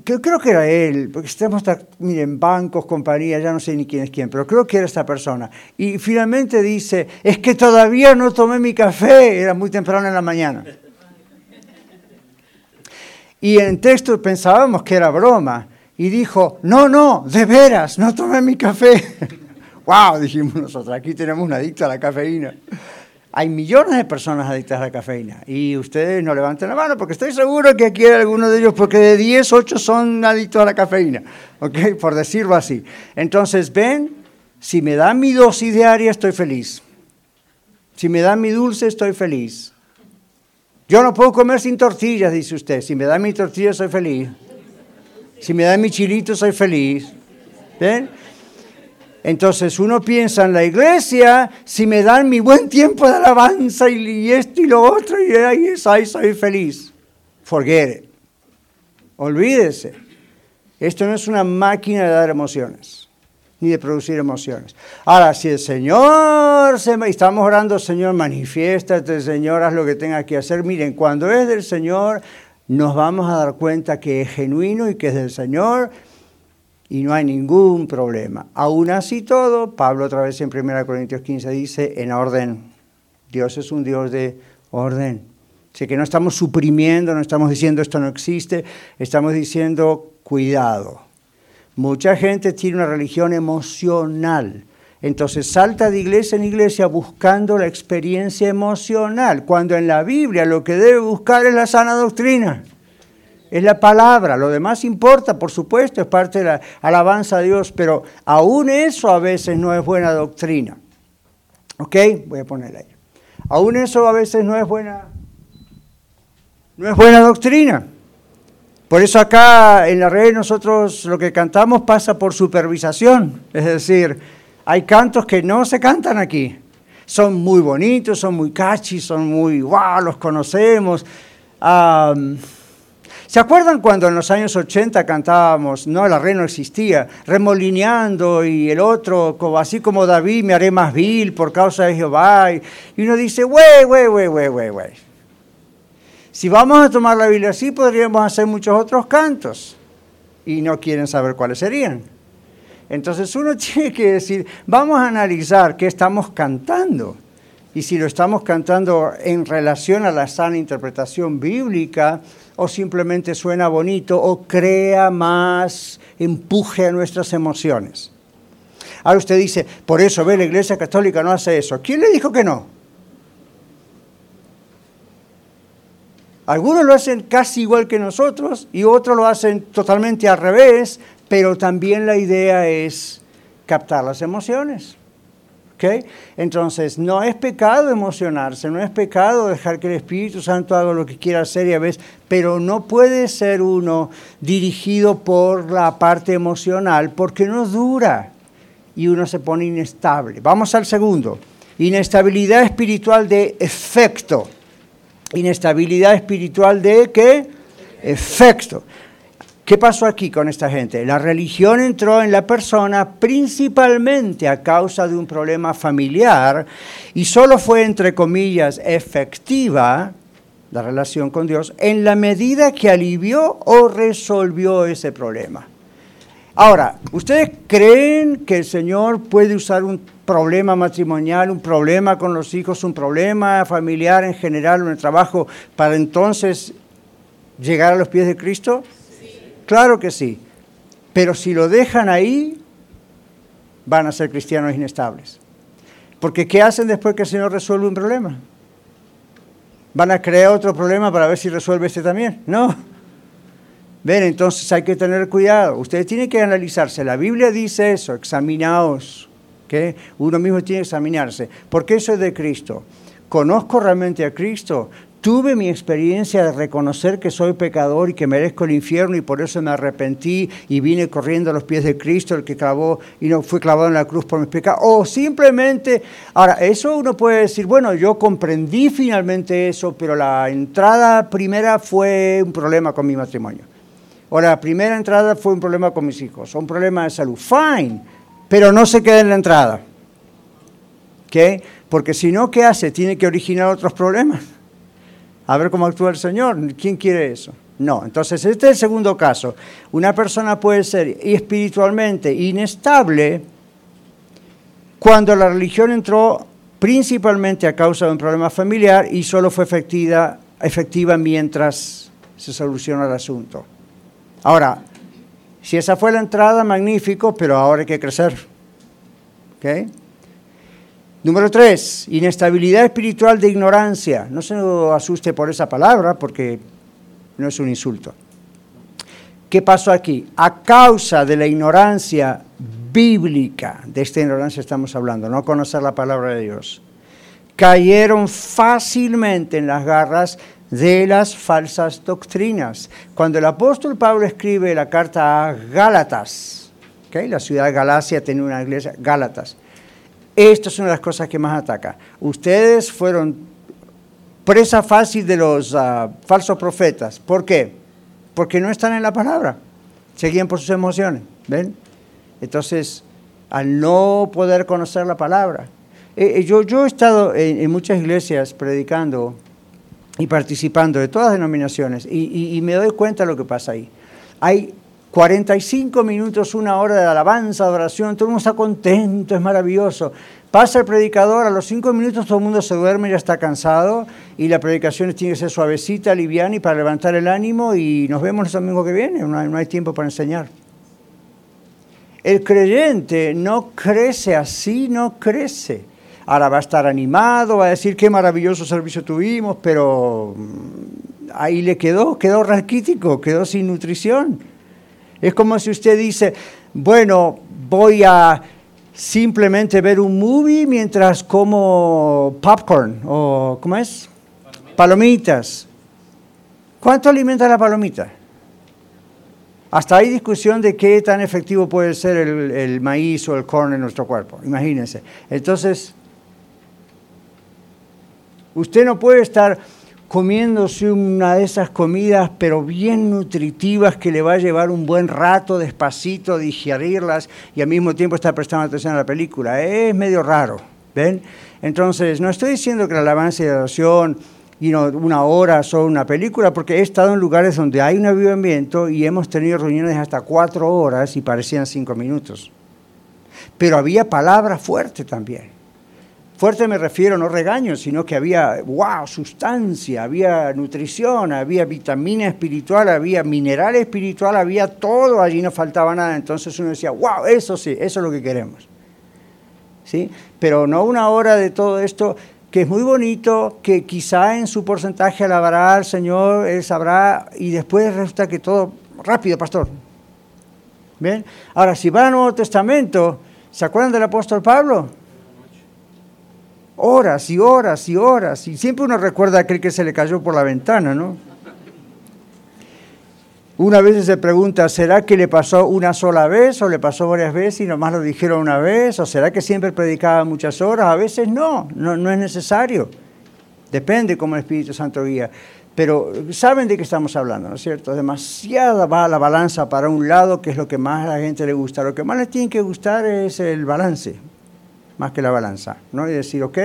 B: que creo que era él, porque estamos, miren, bancos, compañías, ya no sé ni quién es quién, pero creo que era esta persona. Y finalmente dice, es que todavía no tomé mi café, era muy temprano en la mañana. Y en texto pensábamos que era broma. Y dijo, no, no, de veras, no tomé mi café. ¡Wow! Dijimos nosotros, aquí tenemos un adicto a la cafeína. Hay millones de personas adictas a la cafeína. Y ustedes no levanten la mano porque estoy seguro que aquí hay alguno de ellos, porque de 10, 8 son adictos a la cafeína. ¿Ok? Por decirlo así. Entonces, ven, si me dan mi dosis diaria, estoy feliz. Si me dan mi dulce, estoy feliz. Yo no puedo comer sin tortillas, dice usted. Si me dan mi tortilla, soy feliz. Si me dan mi chilito, soy feliz. ¿Ven? Entonces uno piensa en la iglesia, si me dan mi buen tiempo de alabanza y, esto y lo otro, y ahí, ahí soy feliz. Forget it. Olvídese. Esto no es una máquina de dar emociones ni de producir emociones. Ahora, si el Señor, se, estamos orando, Señor, manifiéstate, Señor, haz lo que tenga que hacer. Miren, cuando es del Señor, nos vamos a dar cuenta que es genuino y que es del Señor y no hay ningún problema. Aún así todo, Pablo otra vez en 1 Corintios 15 dice, en orden. Dios es un Dios de orden. Así que no estamos suprimiendo, no estamos diciendo esto no existe, estamos diciendo cuidado Mucha gente tiene una religión emocional. Entonces salta de iglesia en iglesia buscando la experiencia emocional, cuando en la Biblia lo que debe buscar es la sana doctrina, es la palabra, lo demás importa, por supuesto, es parte de la alabanza a Dios, pero aún eso a veces no es buena doctrina. ¿Ok? Voy a ponerla ahí. Aún eso a veces no es buena, no es buena doctrina. Por eso acá en la red nosotros lo que cantamos pasa por supervisación, es decir, hay cantos que no se cantan aquí. Son muy bonitos, son muy catchy, son muy, wow, los conocemos. ¿Se acuerdan cuando en los años 80 cantábamos, no, la red no existía, remolineando y el otro, así como David, me haré más vil por causa de Jehová? Y uno dice, wey, wey, wey, wey, wey, wey. Si vamos a tomar la Biblia así, podríamos hacer muchos otros cantos. Y no quieren saber cuáles serían. Entonces uno tiene que decir, vamos a analizar qué estamos cantando. Y si lo estamos cantando en relación a la sana interpretación bíblica, o simplemente suena bonito, o crea más empuje a nuestras emociones. Ahora usted dice, por eso ve, la Iglesia Católica no hace eso. ¿Quién le dijo que no? Algunos lo hacen casi igual que nosotros y otros lo hacen totalmente al revés, pero también la idea es captar las emociones. ¿Okay? Entonces, no es pecado emocionarse, no es pecado dejar que el Espíritu Santo haga lo que quiera hacer y a veces, pero no puede ser uno dirigido por la parte emocional porque no dura y uno se pone inestable. Vamos al segundo. Inestabilidad espiritual de efecto. Inestabilidad espiritual de qué? Efecto. ¿Qué pasó aquí con esta gente? La religión entró en la persona principalmente a causa de un problema familiar y solo fue, entre comillas, efectiva la relación con Dios en la medida que alivió o resolvió ese problema. Ahora, ¿ustedes creen que el Señor puede usar un problema matrimonial, un problema con los hijos, un problema familiar en general, en el trabajo, para entonces llegar a los pies de Cristo? Claro que sí. Pero si lo dejan ahí, van a ser cristianos inestables. Porque ¿qué hacen después que el Señor resuelve un problema? ¿Van a crear otro problema para ver si resuelve este también? No. Ven, entonces hay que tener cuidado. Ustedes tienen que analizarse. La Biblia dice eso, examinaos. que Uno mismo tiene que examinarse. ¿Por qué soy de Cristo? ¿Conozco realmente a Cristo? Tuve mi experiencia de reconocer que soy pecador y que merezco el infierno y por eso me arrepentí y vine corriendo a los pies de Cristo, el que clavó y no fue clavado en la cruz por mis pecados. O simplemente, ahora, eso uno puede decir, bueno, yo comprendí finalmente eso, pero la entrada primera fue un problema con mi matrimonio o la primera entrada fue un problema con mis hijos, o un problema de salud. Fine, pero no se quede en la entrada. ¿Ok? Porque si no, ¿qué hace? Tiene que originar otros problemas. A ver cómo actúa el Señor. ¿Quién quiere eso? No. Entonces, este es el segundo caso. Una persona puede ser espiritualmente inestable cuando la religión entró principalmente a causa de un problema familiar y solo fue efectiva, efectiva mientras se soluciona el asunto. Ahora, si esa fue la entrada, magnífico, pero ahora hay que crecer. ¿Okay? Número tres, inestabilidad espiritual de ignorancia. No se asuste por esa palabra porque no es un insulto. ¿Qué pasó aquí? A causa de la ignorancia bíblica, de esta ignorancia estamos hablando, no conocer la palabra de Dios, cayeron fácilmente en las garras de las falsas doctrinas. Cuando el apóstol Pablo escribe la carta a Gálatas, la ciudad de Galacia tenía una iglesia, Gálatas, esta es una de las cosas que más ataca. Ustedes fueron presa fácil de los ah, falsos profetas. ¿Por qué? Porque no están en la palabra. Seguían por sus emociones. ¿Ven? Entonces, al no poder conocer la palabra. Eh, eh, yo, yo he estado en muchas iglesias predicando y participando de todas denominaciones y, me doy cuenta de lo que pasa ahí. Hay 45 minutos, una hora de alabanza, de oración, todo el mundo está contento, es maravilloso. Pasa el predicador, a los cinco minutos todo el mundo se duerme, ya está cansado y la predicación tiene que ser suavecita, liviana y para levantar el ánimo y nos vemos el domingo que viene, no hay, no hay tiempo para enseñar. El creyente no crece así, no crece ahora va a estar animado, va a decir qué maravilloso servicio tuvimos, pero mm, ahí le quedó, quedó raquítico, quedó sin nutrición. Es como si usted dice, bueno, voy a simplemente ver un movie mientras como popcorn o ¿cómo es? Palomitas. ¿Cuánto alimenta la palomita? Hasta hay discusión de qué tan efectivo puede ser el, el, maíz o el corn en nuestro cuerpo. Imagínense. Entonces, Usted no puede estar comiéndose una de esas comidas, pero bien nutritivas, que le va a llevar un buen rato despacito digerirlas y al mismo tiempo estar prestando atención a la película. Es medio raro, ¿ven? Entonces, no estoy diciendo que la alabanza y la oración, y una hora sobre una película, porque he estado en lugares donde hay un avivamiento y hemos tenido reuniones hasta cuatro horas y parecían cinco minutos. pero había palabras fuertes también. Fuerte me refiero, no regaño, sino que había, wow, sustancia, había nutrición, había vitamina espiritual, había mineral espiritual, había todo, allí no faltaba nada. Entonces uno decía, wow, eso sí, eso es lo que queremos. ¿Sí? Pero no una hora de todo esto que es muy bonito, que quizá en su porcentaje alabará al Señor, Él sabrá, y después resulta que todo, rápido, pastor. ¿Bien? Ahora, si va al Nuevo Testamento, ¿se acuerdan del apóstol Pablo? Horas y horas y horas, y siempre uno recuerda aquel que se le cayó por la ventana, ¿no? Una vez se pregunta, ¿será que le pasó una sola vez o le pasó varias veces y nomás lo dijeron una vez? ¿O será que siempre predicaba muchas horas? A veces no, no, no es necesario. Depende cómo el Espíritu Santo guía. Pero saben de qué estamos hablando, ¿no es cierto? Demasiada va la balanza para un lado, que es lo que más a la gente le gusta. Lo que más le tiene que gustar es el balance más que la balanza, ¿no? Y decir, ok,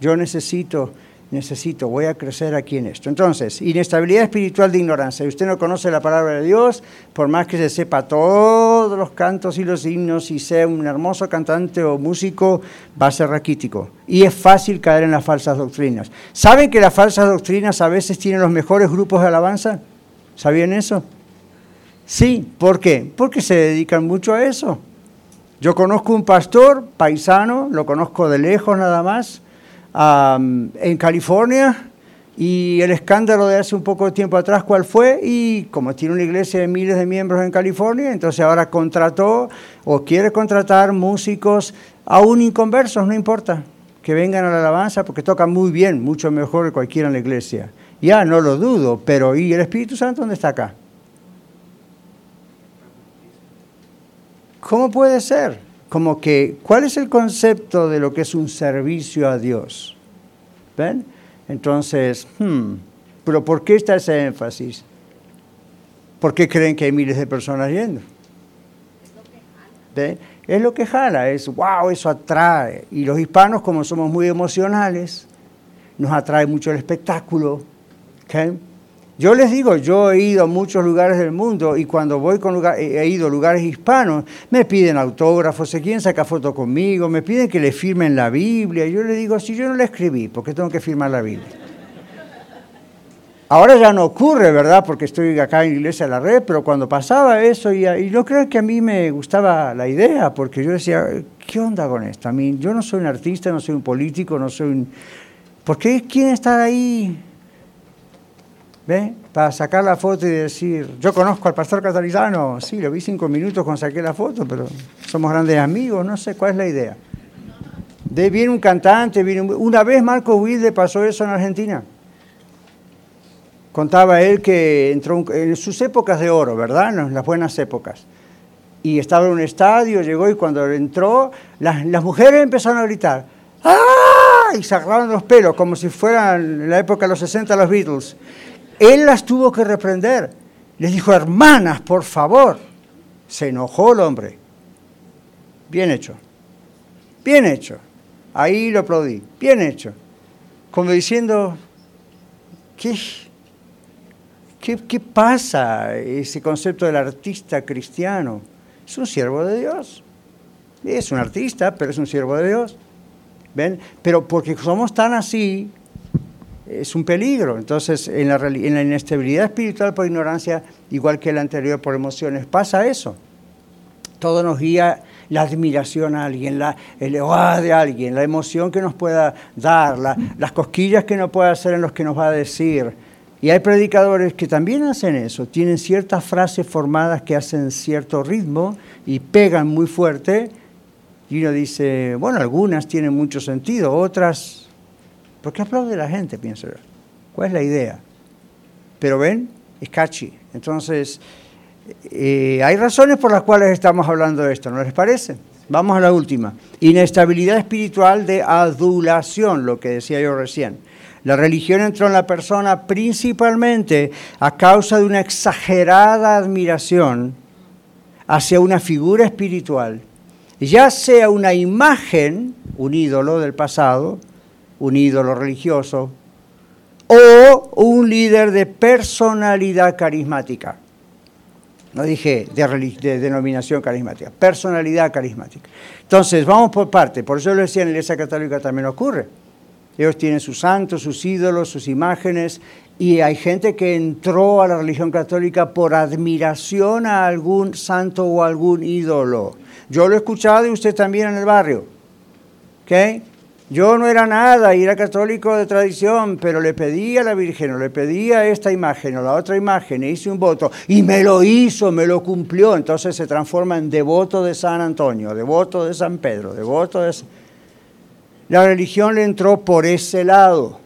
B: yo necesito, necesito, voy a crecer aquí en esto. Entonces, inestabilidad espiritual de ignorancia. Si usted no conoce la palabra de Dios, por más que se sepa todos los cantos y los himnos y sea un hermoso cantante o músico, va a ser raquítico. Y es fácil caer en las falsas doctrinas. ¿Saben que las falsas doctrinas a veces tienen los mejores grupos de alabanza? ¿Sabían eso? Sí, ¿por qué? Porque se dedican mucho a eso. Yo conozco un pastor paisano, lo conozco de lejos nada más, en California, y el escándalo de hace un poco de tiempo atrás, ¿cuál fue? Y como tiene una iglesia de miles de miembros en California, entonces ahora contrató o quiere contratar músicos, aún inconversos, no importa, que vengan a la alabanza porque tocan muy bien, mucho mejor que cualquiera en la iglesia. Ya, no lo dudo, pero ¿y el Espíritu Santo dónde está acá? ¿Cómo puede ser? Como que, ¿cuál es el concepto de lo que es un servicio a Dios? ¿Ven? Entonces, hmm, pero ¿por qué está ese énfasis? ¿Por qué creen que hay miles de personas yendo? ¿Ven? Es lo que jala, es wow, eso atrae. Y los hispanos, como somos muy emocionales, nos atrae mucho el espectáculo. ¿okay? Yo les digo, yo he ido a muchos lugares del mundo y cuando voy con lugar, he ido a lugares hispanos, me piden autógrafos, se quieren sacar fotos conmigo, me piden que le firmen la Biblia. Yo les digo, si yo no la escribí, ¿por qué tengo que firmar la Biblia? Ahora ya no ocurre, ¿verdad? Porque estoy acá en Iglesia de la Red, pero cuando pasaba eso, y, y yo creo que a mí me gustaba la idea, porque yo decía, ¿qué onda con esto? A mí, yo no soy un artista, no soy un político, no soy un... ¿Por qué quieren estar ahí ¿Ve? Para sacar la foto y decir, yo conozco al pastor Catarizano, sí, lo vi cinco minutos cuando saqué la foto, pero somos grandes amigos, no sé cuál es la idea. De, viene un cantante, viene una vez Marco Wilde pasó eso en Argentina. Contaba él que entró en sus épocas de oro, ¿verdad? En las buenas épocas. Y estaba en un estadio, llegó y cuando entró, las, las mujeres empezaron a gritar, ¡ah! Y se agarraron los pelos, como si fueran en la época de los 60 los Beatles. Él las tuvo que reprender. Les dijo, hermanas, por favor. Se enojó el hombre. Bien hecho. Bien hecho. Ahí lo aplaudí. Bien hecho. Como diciendo, ¿qué, qué, pasa ese concepto del artista cristiano? Es un siervo de Dios. Es un artista, pero es un siervo de Dios. ¿Ven? Pero porque somos tan así, es un peligro. Entonces, en la, en la inestabilidad espiritual por ignorancia, igual que la anterior por emociones, pasa eso. Todo nos guía la admiración a alguien, la, el oh, de alguien, la emoción que nos pueda dar, las cosquillas que nos pueda hacer en los que nos va a decir. Y hay predicadores que también hacen eso, tienen ciertas frases formadas que hacen cierto ritmo y pegan muy fuerte. Y uno dice, bueno, algunas tienen mucho sentido, otras ¿Por qué aplaude la gente? Pienso. ¿Cuál es la idea? Pero ven, es catchy. Entonces, eh, hay razones por las cuales estamos hablando de esto, ¿no les parece? Vamos a la última. Inestabilidad espiritual de adulación, lo que decía yo recién. La religión entró en la persona principalmente a causa de una exagerada admiración hacia una figura espiritual, ya sea una imagen, un ídolo del pasado, un ídolo religioso, o un líder de personalidad carismática. No dije de, denominación carismática, personalidad carismática. Entonces, vamos por parte. Por eso lo decía en la Iglesia Católica también ocurre. Ellos tienen sus santos, sus ídolos, sus imágenes, y hay gente que entró a la religión católica por admiración a algún santo o algún ídolo. Yo lo he escuchado y usted también en el barrio. ¿Okay? Yo no era nada y era católico de tradición, pero le pedí a la Virgen, o le pedí a esta imagen o la otra imagen, e hice un voto y me lo hizo, me lo cumplió. Entonces se transforma en devoto de San Antonio, devoto de San Pedro, devoto de... La religión le entró por ese lado.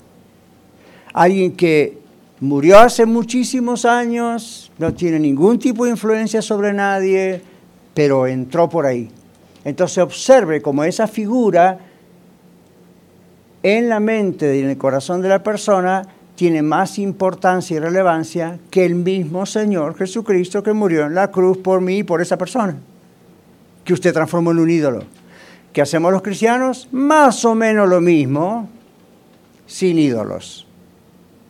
B: Alguien que murió hace muchísimos años, no tiene ningún tipo de influencia sobre nadie, pero entró por ahí. Entonces observe cómo esa figura en la mente y en el corazón de la persona tiene más importancia y relevancia que el mismo Señor Jesucristo que murió en la cruz por mí y por esa persona, que usted transformó en un ídolo. ¿Qué hacemos los cristianos? Más o menos lo mismo, sin ídolos.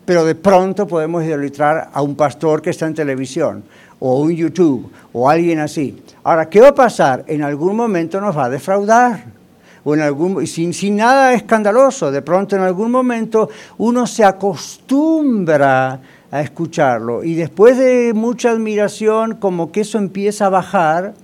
B: Pero de pronto podemos idolatrar a un pastor que está en televisión, o un YouTube, o alguien así. Ahora, ¿qué va a pasar? En algún momento nos va a defraudar o en algún, sin, sin nada escandaloso. De pronto en algún momento uno se acostumbra a escucharlo y después de mucha admiración como que eso empieza a bajar.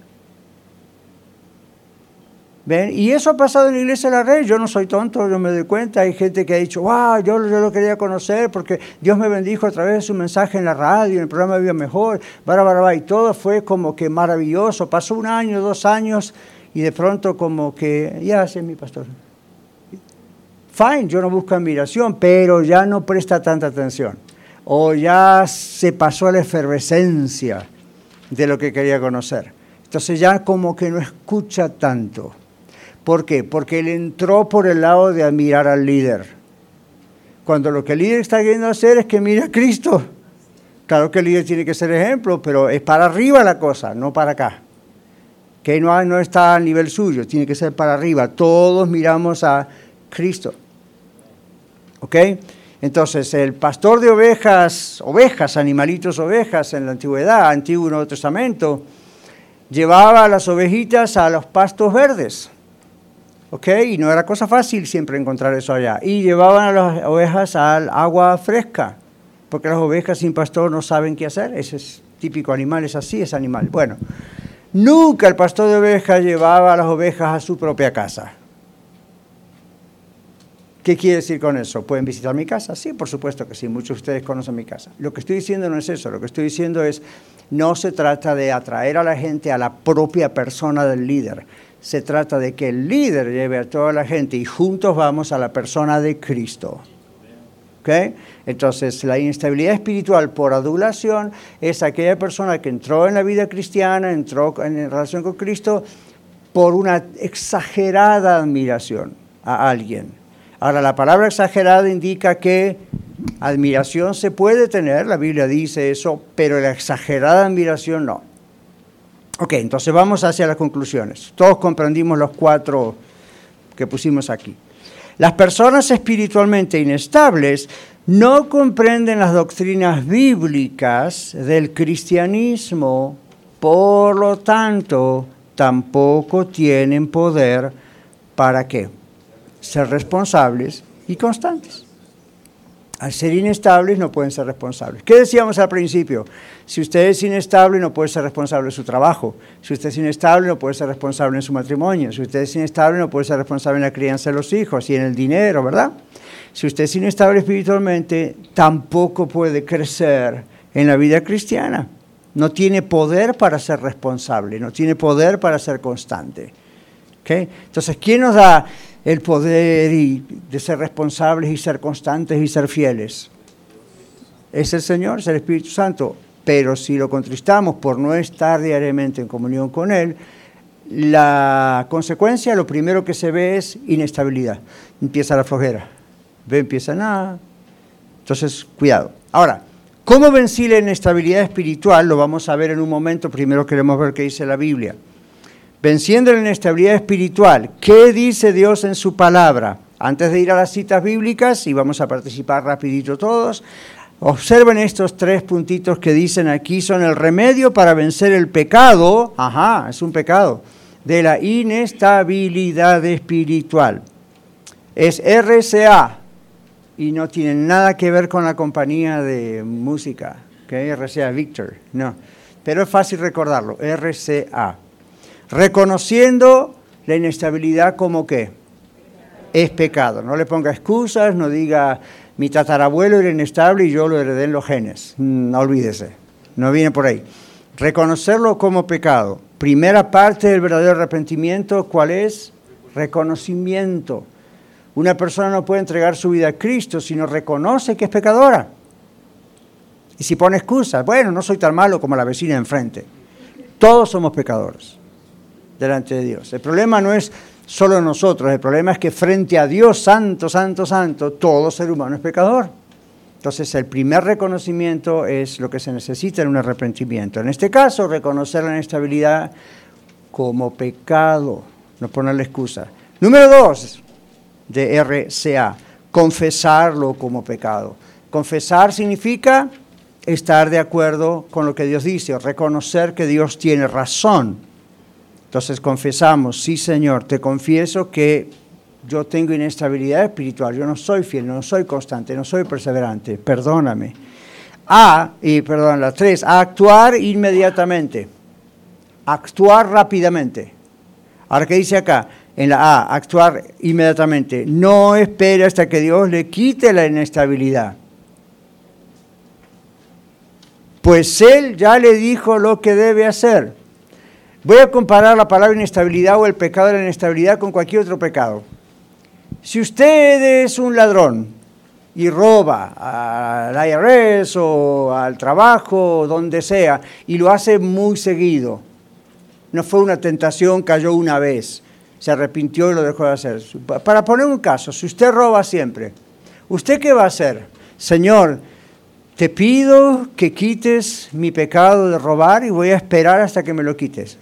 B: ¿Ven? Y eso ha pasado en la iglesia de la red. Yo no soy tonto, yo me doy cuenta. Hay gente que ha dicho, wow, yo, yo lo quería conocer porque Dios me bendijo a través de su mensaje en la radio, en el programa Viva Mejor, barabara, y todo fue como que maravilloso. Pasó un año, dos años y de pronto como que, ya sé mi pastor. Fine, yo no busco admiración, pero ya no presta tanta atención. O ya se pasó a la efervescencia de lo que quería conocer. Entonces ya como que no escucha tanto. ¿Por qué? Porque él entró por el lado de admirar al líder. Cuando lo que el líder está queriendo hacer es que mire a Cristo. Claro que el líder tiene que ser ejemplo, pero es para arriba la cosa, no para acá que no, no está a nivel suyo, tiene que ser para arriba. Todos miramos a Cristo. ¿Ok? Entonces, el pastor de ovejas, ovejas, animalitos ovejas en la antigüedad, Antiguo Nuevo Testamento, llevaba a las ovejitas a los pastos verdes. ¿Ok? Y no era cosa fácil siempre encontrar eso allá. Y llevaban a las ovejas al agua fresca, porque las ovejas sin pastor no saben qué hacer. Ese es típico animal, es así, es animal. Bueno, Nunca el pastor de ovejas llevaba a las ovejas a su propia casa. ¿Qué quiere decir con eso? ¿Pueden visitar mi casa? Sí, por supuesto que sí, muchos de ustedes conocen mi casa. Lo que estoy diciendo no es eso, lo que estoy diciendo es, no se trata de atraer a la gente a la propia persona del líder, se trata de que el líder lleve a toda la gente y juntos vamos a la persona de Cristo. Entonces, la inestabilidad espiritual por adulación es aquella persona que entró en la vida cristiana, entró en relación con Cristo por una exagerada admiración a alguien. Ahora, la palabra exagerada indica que admiración se puede tener, la Biblia dice eso, pero la exagerada admiración no. Ok, entonces vamos hacia las conclusiones. Todos comprendimos los cuatro que pusimos aquí. Las personas espiritualmente inestables no comprenden las doctrinas bíblicas del cristianismo, por lo tanto, tampoco tienen poder para qué? Ser responsables y constantes. Al ser inestables no pueden ser responsables. ¿Qué decíamos al principio? Si usted es inestable no puede ser responsable de su trabajo. Si usted es inestable no puede ser responsable en su matrimonio. Si usted es inestable no puede ser responsable en la crianza de los hijos y en el dinero, ¿verdad? Si usted es inestable espiritualmente, tampoco puede crecer en la vida cristiana. No tiene poder para ser responsable, no tiene poder para ser constante. Entonces, ¿quién nos da el poder de ser responsables y ser constantes y ser fieles. Es el Señor, es el Espíritu Santo. Pero si lo contristamos por no estar diariamente en comunión con Él, la consecuencia, lo primero que se ve es inestabilidad. Empieza la flojera. Ve, empieza nada. Entonces, cuidado. Ahora, ¿cómo vencí la inestabilidad espiritual? Lo vamos a ver en un momento. Primero queremos ver qué dice la Biblia venciendo la inestabilidad espiritual. ¿Qué dice Dios en su palabra? Antes de ir a las citas bíblicas, y vamos a participar rapidito todos, Observen estos tres puntitos que dicen aquí, son el remedio para vencer el pecado, ajá, es un pecado, de la inestabilidad espiritual. Es RCA y no tiene nada que ver con la compañía de música, que RCA Victor, no, pero es fácil recordarlo, RCA. Reconociendo la inestabilidad como que es pecado. No le ponga excusas, no diga mi tatarabuelo era inestable y yo lo heredé en los genes. Mm, no olvídese, no viene por ahí. Reconocerlo como pecado. Primera parte del verdadero arrepentimiento, ¿cuál es? Reconocimiento. Una persona no puede entregar su vida a Cristo si no reconoce que es pecadora. Y si pone excusas, bueno, no soy tan malo como la vecina enfrente. Todos somos pecadores delante de Dios. El problema no es solo nosotros, el problema es que frente a Dios santo, santo, santo, todo ser humano es pecador. Entonces el primer reconocimiento es lo que se necesita en un arrepentimiento. En este caso, reconocer la inestabilidad como pecado, no ponerle excusa. Número dos de RCA, confesarlo como pecado. Confesar significa estar de acuerdo con lo que Dios dice, reconocer que Dios tiene razón entonces confesamos, sí Señor, te confieso que yo tengo inestabilidad espiritual, yo no soy fiel, no soy constante, no soy perseverante, perdóname. A, y perdón, la tres, a actuar inmediatamente, actuar rápidamente. Ahora, ¿qué dice acá? En la A, actuar inmediatamente. No espere hasta que Dios le quite la inestabilidad. Pues Él ya le dijo lo que debe hacer. Voy a comparar la palabra inestabilidad o el pecado de la inestabilidad con cualquier otro pecado. Si usted es un ladrón y roba al IRS o al trabajo, donde sea, y lo hace muy seguido, no fue una tentación, cayó una vez, se arrepintió y lo dejó de hacer. Para poner un caso, si usted roba siempre, ¿usted qué va a hacer? Señor, te pido que quites mi pecado de robar y voy a esperar hasta que me lo quites.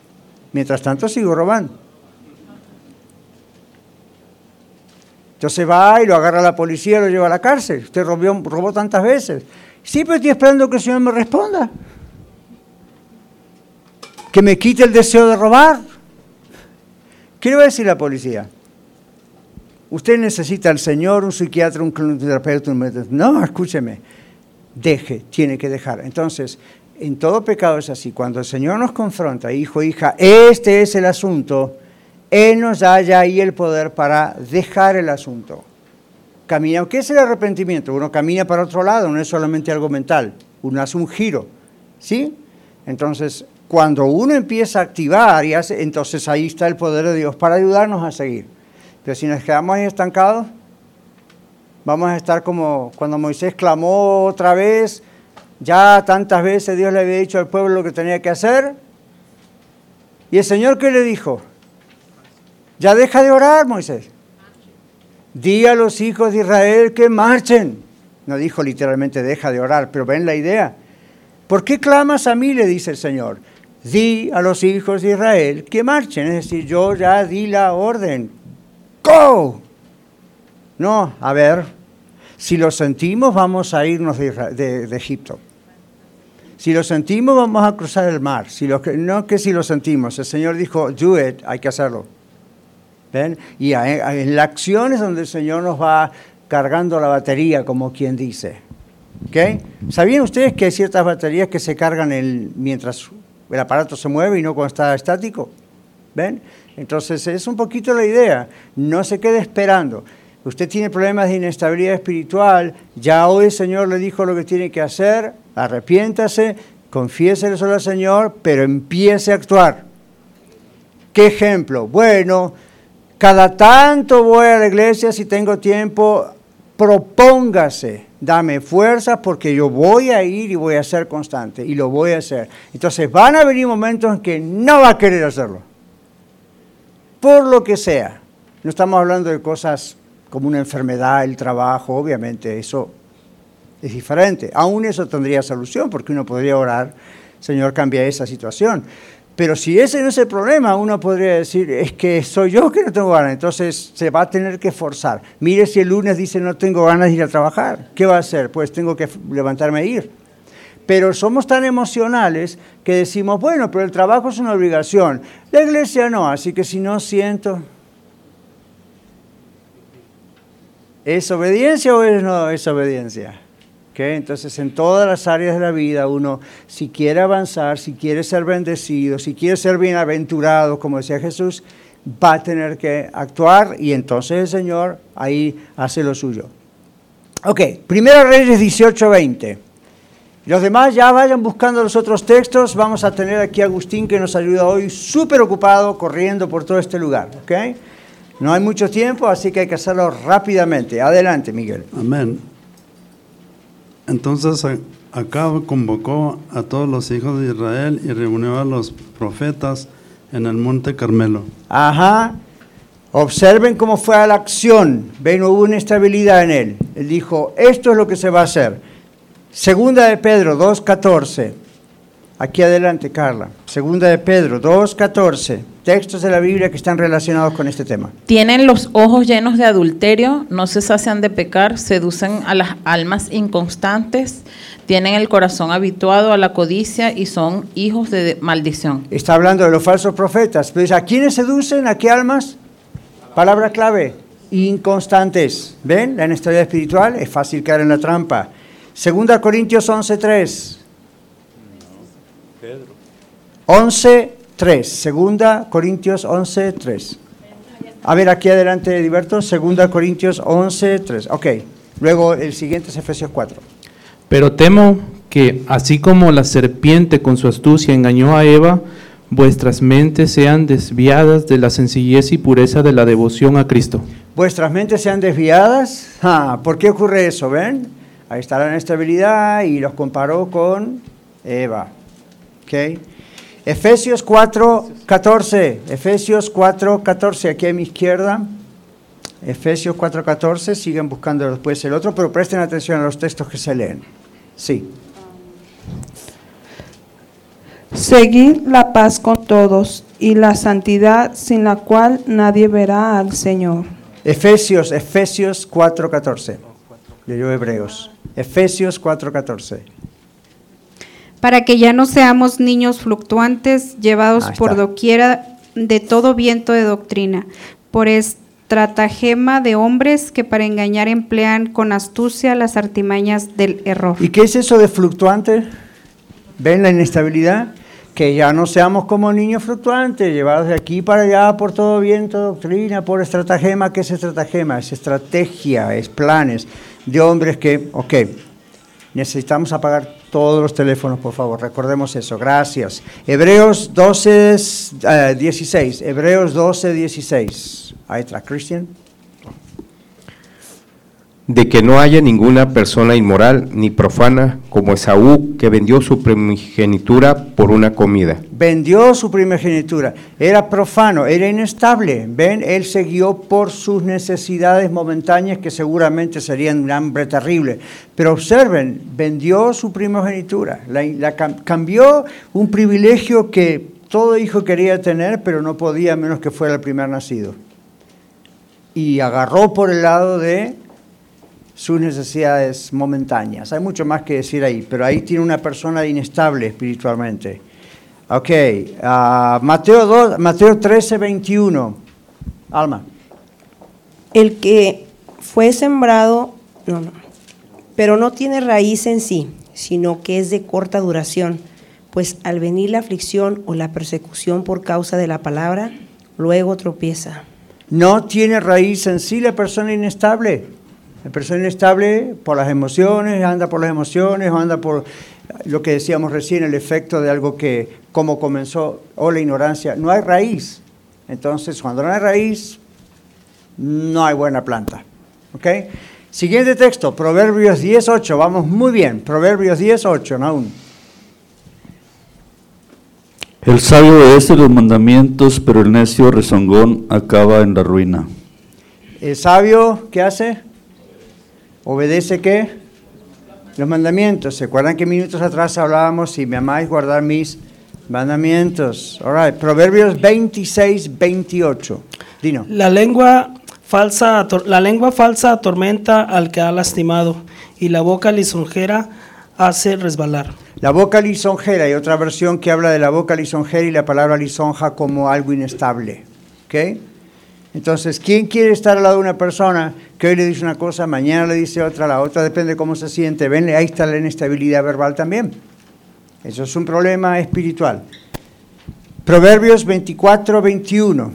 B: Mientras tanto sigo robando. Entonces va y lo agarra la policía y lo lleva a la cárcel. Usted robó, tantas veces. Sí, pero estoy esperando que el Señor me responda. Que me quite el deseo de robar. ¿Qué le va a decir la policía? Usted necesita al Señor, un psiquiatra, un terapeuta, un... No, escúcheme. Deje, tiene que dejar. Entonces, en todo pecado es así. Cuando el Señor nos confronta, hijo, hija, este es el asunto, Él nos da ya ahí el poder para dejar el asunto. Camina, ¿qué es el arrepentimiento? Uno camina para otro lado, no es solamente algo mental, uno hace un giro, ¿sí? Entonces, cuando uno empieza a activar, y entonces ahí está el poder de Dios para ayudarnos a seguir. Pero si nos quedamos ahí estancados, vamos a estar como cuando Moisés clamó otra vez, ya tantas veces Dios le había dicho al pueblo lo que tenía que hacer. ¿Y el Señor qué le dijo? Ya deja de orar, Moisés. Di a los hijos de Israel que marchen. No dijo literalmente deja de orar, pero ven la idea. ¿Por qué clamas a mí? le dice el Señor. Di a los hijos de Israel que marchen. Es decir, yo ya di la orden. ¡Go! No, a ver, si lo sentimos vamos a irnos de Egipto. Si lo sentimos, vamos a cruzar el mar. Si lo, no que si lo sentimos. El Señor dijo, do it, hay que hacerlo. ¿Ven? Y en la acción es donde el Señor nos va cargando la batería, como quien dice. ¿Okay? ¿Sabían ustedes que hay ciertas baterías que se cargan el, mientras el aparato se mueve y no cuando está estático? ¿Ven? Entonces es un poquito la idea. No se quede esperando usted tiene problemas de inestabilidad espiritual, ya hoy el Señor le dijo lo que tiene que hacer, arrepiéntase, confiéselo al Señor, pero empiece a actuar. ¿Qué ejemplo? Bueno, cada tanto voy a la iglesia si tengo tiempo, propóngase, dame fuerza porque yo voy a ir y voy a ser constante y lo voy a hacer. Entonces van a venir momentos en que no va a querer hacerlo, por lo que sea. No estamos hablando de cosas como una enfermedad, el trabajo, obviamente eso es diferente. Aún eso tendría solución, porque uno podría orar, Señor, cambia esa situación. Pero si ese no es el problema, uno podría decir, es que soy yo que no tengo ganas, entonces se va a tener que forzar. Mire si el lunes dice no tengo ganas de ir a trabajar, ¿qué va a hacer? Pues tengo que levantarme e ir. Pero somos tan emocionales que decimos, bueno, pero el trabajo es una obligación. La iglesia no, así que si no siento... ¿Es obediencia o es no es obediencia? Entonces, en todas las áreas de la vida, uno, si quiere avanzar, si quiere ser bendecido, si quiere ser bienaventurado, como decía Jesús, va a tener que actuar y entonces el Señor ahí hace lo suyo. Ok, Primera Reyes 18:20. Los demás ya vayan buscando los otros textos. Vamos a tener aquí a Agustín que nos ayuda hoy, súper ocupado, corriendo por todo este lugar. ¿ok? No hay mucho tiempo, así que hay que hacerlo rápidamente. Adelante, Miguel.
C: Amén. Entonces Acab convocó a todos los hijos de Israel y reunió a los profetas en el monte Carmelo.
B: Ajá. Observen cómo fue a la acción. Ven, hubo una estabilidad en él. Él dijo, esto es lo que se va a hacer. Segunda de Pedro 2.14. Aquí adelante, Carla. Segunda de Pedro 2.14 textos de la Biblia que están relacionados con este tema.
D: Tienen los ojos llenos de adulterio, no se sacian de pecar, seducen a las almas inconstantes, tienen el corazón habituado a la codicia y son hijos de maldición.
B: Está hablando de los falsos profetas. Pero ¿a quiénes seducen? ¿A qué almas? Palabra clave, inconstantes. ¿Ven? La inestabilidad espiritual es fácil caer en la trampa. Segunda Corintios 11.3. Pedro. 11, 3, segunda Corintios 11, 3. A ver, aquí adelante, Diverto, segunda Corintios 11, 3. Ok, luego el siguiente es Efesios 4.
E: Pero temo que, así como la serpiente con su astucia engañó a Eva, vuestras mentes sean desviadas de la sencillez y pureza de la devoción a Cristo.
B: ¿Vuestras mentes sean desviadas? Ah, ¿Por qué ocurre eso? ¿Ven? Ahí está la inestabilidad y los comparó con Eva. ¿Ok? Efesios 4, 14. Efesios 4, 14. Aquí a mi izquierda. Efesios 4, 14. Siguen buscando después el otro, pero presten atención a los textos que se leen. Sí.
F: Seguid la paz con todos y la santidad sin la cual nadie verá al Señor.
B: Efesios, Efesios 4, 14. Leyó Hebreos. Efesios 4, 14
G: para que ya no seamos niños fluctuantes llevados por doquiera de todo viento de doctrina, por estratagema de hombres que para engañar emplean con astucia las artimañas del error.
B: ¿Y qué es eso de fluctuante? ¿Ven la inestabilidad? Que ya no seamos como niños fluctuantes, llevados de aquí para allá por todo viento, doctrina, por estratagema. ¿Qué es estratagema? Es estrategia, es planes de hombres que, ok, necesitamos apagar todos los teléfonos, por favor. Recordemos eso. Gracias. Hebreos 12, 16. Eh, Hebreos 12, 16. Ahí está, Cristian
H: de que no haya ninguna persona inmoral ni profana como Esaú que vendió su primogenitura por una comida.
B: Vendió su primogenitura, era profano, era inestable. Ven, él se guió por sus necesidades momentáneas que seguramente serían un hambre terrible. Pero observen, vendió su primogenitura, la, cambió un privilegio que todo hijo quería tener, pero no podía menos que fuera el primer nacido. Y agarró por el lado de sus necesidades momentáneas. Hay mucho más que decir ahí, pero ahí tiene una persona inestable espiritualmente. Ok, uh, Mateo, 2, Mateo 13, 21. Alma.
I: El que fue sembrado, no, no, pero no tiene raíz en sí, sino que es de corta duración, pues al venir la aflicción o la persecución por causa de la palabra, luego tropieza.
B: No tiene raíz en sí la persona inestable. La persona inestable por las emociones, anda por las emociones o anda por lo que decíamos recién, el efecto de algo que, como comenzó, o la ignorancia. No hay raíz. Entonces, cuando no hay raíz, no hay buena planta. ¿Ok? Siguiente texto, Proverbios 18. Vamos muy bien. Proverbios 18, no aún.
J: El sabio obedece los mandamientos, pero el necio rezongón acaba en la ruina.
B: El sabio, ¿qué hace? ¿Obedece qué? Los mandamientos. ¿Se acuerdan que minutos atrás hablábamos, si me amáis, guardar mis Mandamientos. All right. Proverbios 26, 28. Dino.
K: La lengua falsa, la lengua falsa atormenta al que ha lastimado y la boca lisonjera hace resbalar.
B: La boca lisonjera, hay otra versión que habla de la boca lisonjera y la palabra lisonja como algo inestable. ¿Ok? Entonces, ¿quién quiere estar al lado de una persona que hoy le dice una cosa, mañana le dice otra, la otra depende de cómo se siente? Ven, ahí está la inestabilidad verbal también. Eso es un problema espiritual. Proverbios 24, 21.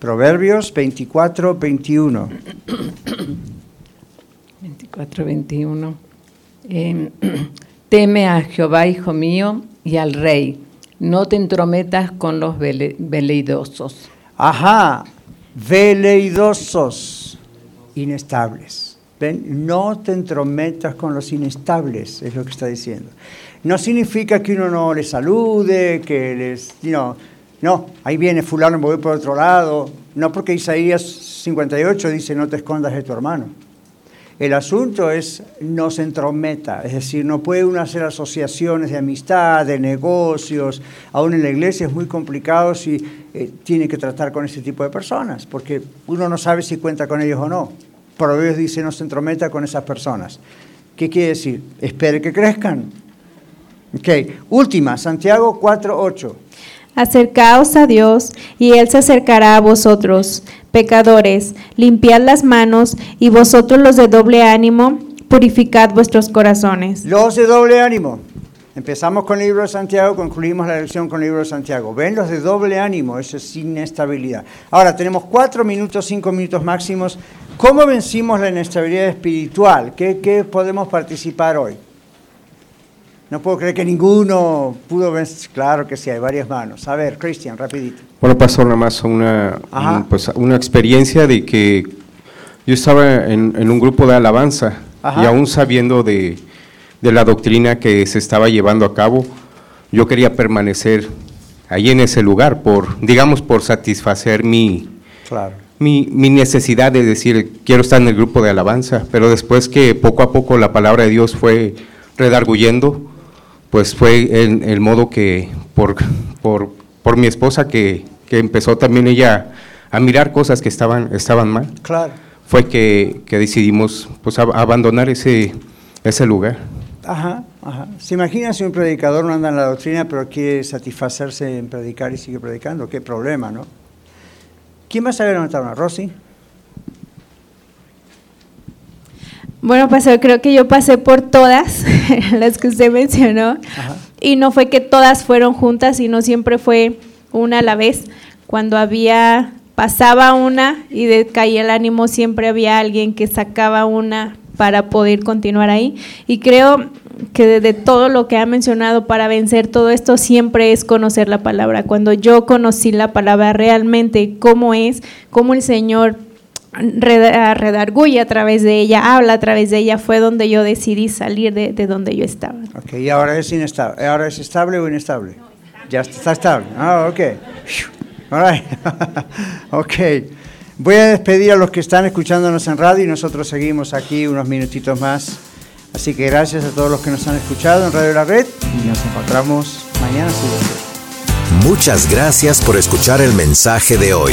B: Proverbios 24, 21.
L: 24, 21. Eh, teme a Jehová, hijo mío, y al rey. No te entrometas con los vele- veleidosos.
B: Ajá, veleidosos, inestables. ¿Ven? No te entrometas con los inestables, es lo que está diciendo. No significa que uno no les salude, que les, know, no, ahí viene fulano, me voy por otro lado. No porque Isaías 58 dice no te escondas de tu hermano. El asunto es no se entrometa, es decir, no puede uno hacer asociaciones de amistad, de negocios, aún en la iglesia es muy complicado si eh, tiene que tratar con ese tipo de personas, porque uno no sabe si cuenta con ellos o no. Proverbios dice no se entrometa con esas personas. ¿Qué quiere decir? Espere que crezcan. Ok, última, Santiago 4.8.
M: Acercaos a Dios, y Él se acercará a vosotros, pecadores, limpiad las manos, y vosotros los de doble ánimo, purificad vuestros corazones.
B: Los de doble ánimo. Empezamos con el libro de Santiago, concluimos la lección con el libro de Santiago. Ven los de doble ánimo, eso es inestabilidad. Ahora tenemos cuatro minutos, cinco minutos máximos. ¿Cómo vencimos la inestabilidad espiritual? ¿Qué, qué podemos participar hoy? No puedo creer que ninguno pudo vencer. Claro que sí, hay varias manos. A ver, Cristian, rapidito.
H: Bueno, pasó nada más una, un- pues, una experiencia de que yo estaba en, en un grupo de alabanza
B: Ajá.
H: y aún sabiendo de, de la doctrina que se estaba llevando a cabo, yo quería permanecer ahí en ese lugar, por, digamos, por satisfacer mi,
B: Claro.
H: mi, mi necesidad de decir, quiero estar en el grupo de alabanza, pero después que poco a poco la palabra de Dios fue redarguyendo, pues fue el, el modo que, por, por, por mi esposa, que, que empezó también ella a mirar cosas que estaban, estaban mal,
B: Claro.
H: fue que, que decidimos pues, ab- abandonar ese, ese lugar.
B: Ajá, ajá. ¿Se imagina si un predicador no anda en la doctrina, pero quiere satisfacerse en predicar y sigue predicando? Qué problema, ¿no? ¿Quién más sabe levantar una? ¿Rosy?
M: Bueno, pastor, creo que yo pasé por todas las que usted mencionó. Y no fue que todas fueron juntas, sino siempre fue una a la vez. Cuando había, pasaba una y decaía el ánimo, siempre había alguien que sacaba una para poder continuar ahí. Y creo que de, de todo lo que ha mencionado para vencer todo esto siempre es conocer la palabra. Cuando yo conocí la palabra realmente, cómo es, cómo el Señor redarguye a través de ella, habla a través de ella, fue donde yo decidí salir de, de donde yo estaba.
B: Ok, y ahora es inestable. ¿Ahora es estable o inestable? Ya está estable. Ah, ok. All right. ok. Voy a despedir a los que están escuchándonos en radio y nosotros seguimos aquí unos minutitos más. Así que gracias a todos los que nos han escuchado en Radio La Red y nos encontramos mañana si.
A: Muchas gracias por escuchar el mensaje de hoy.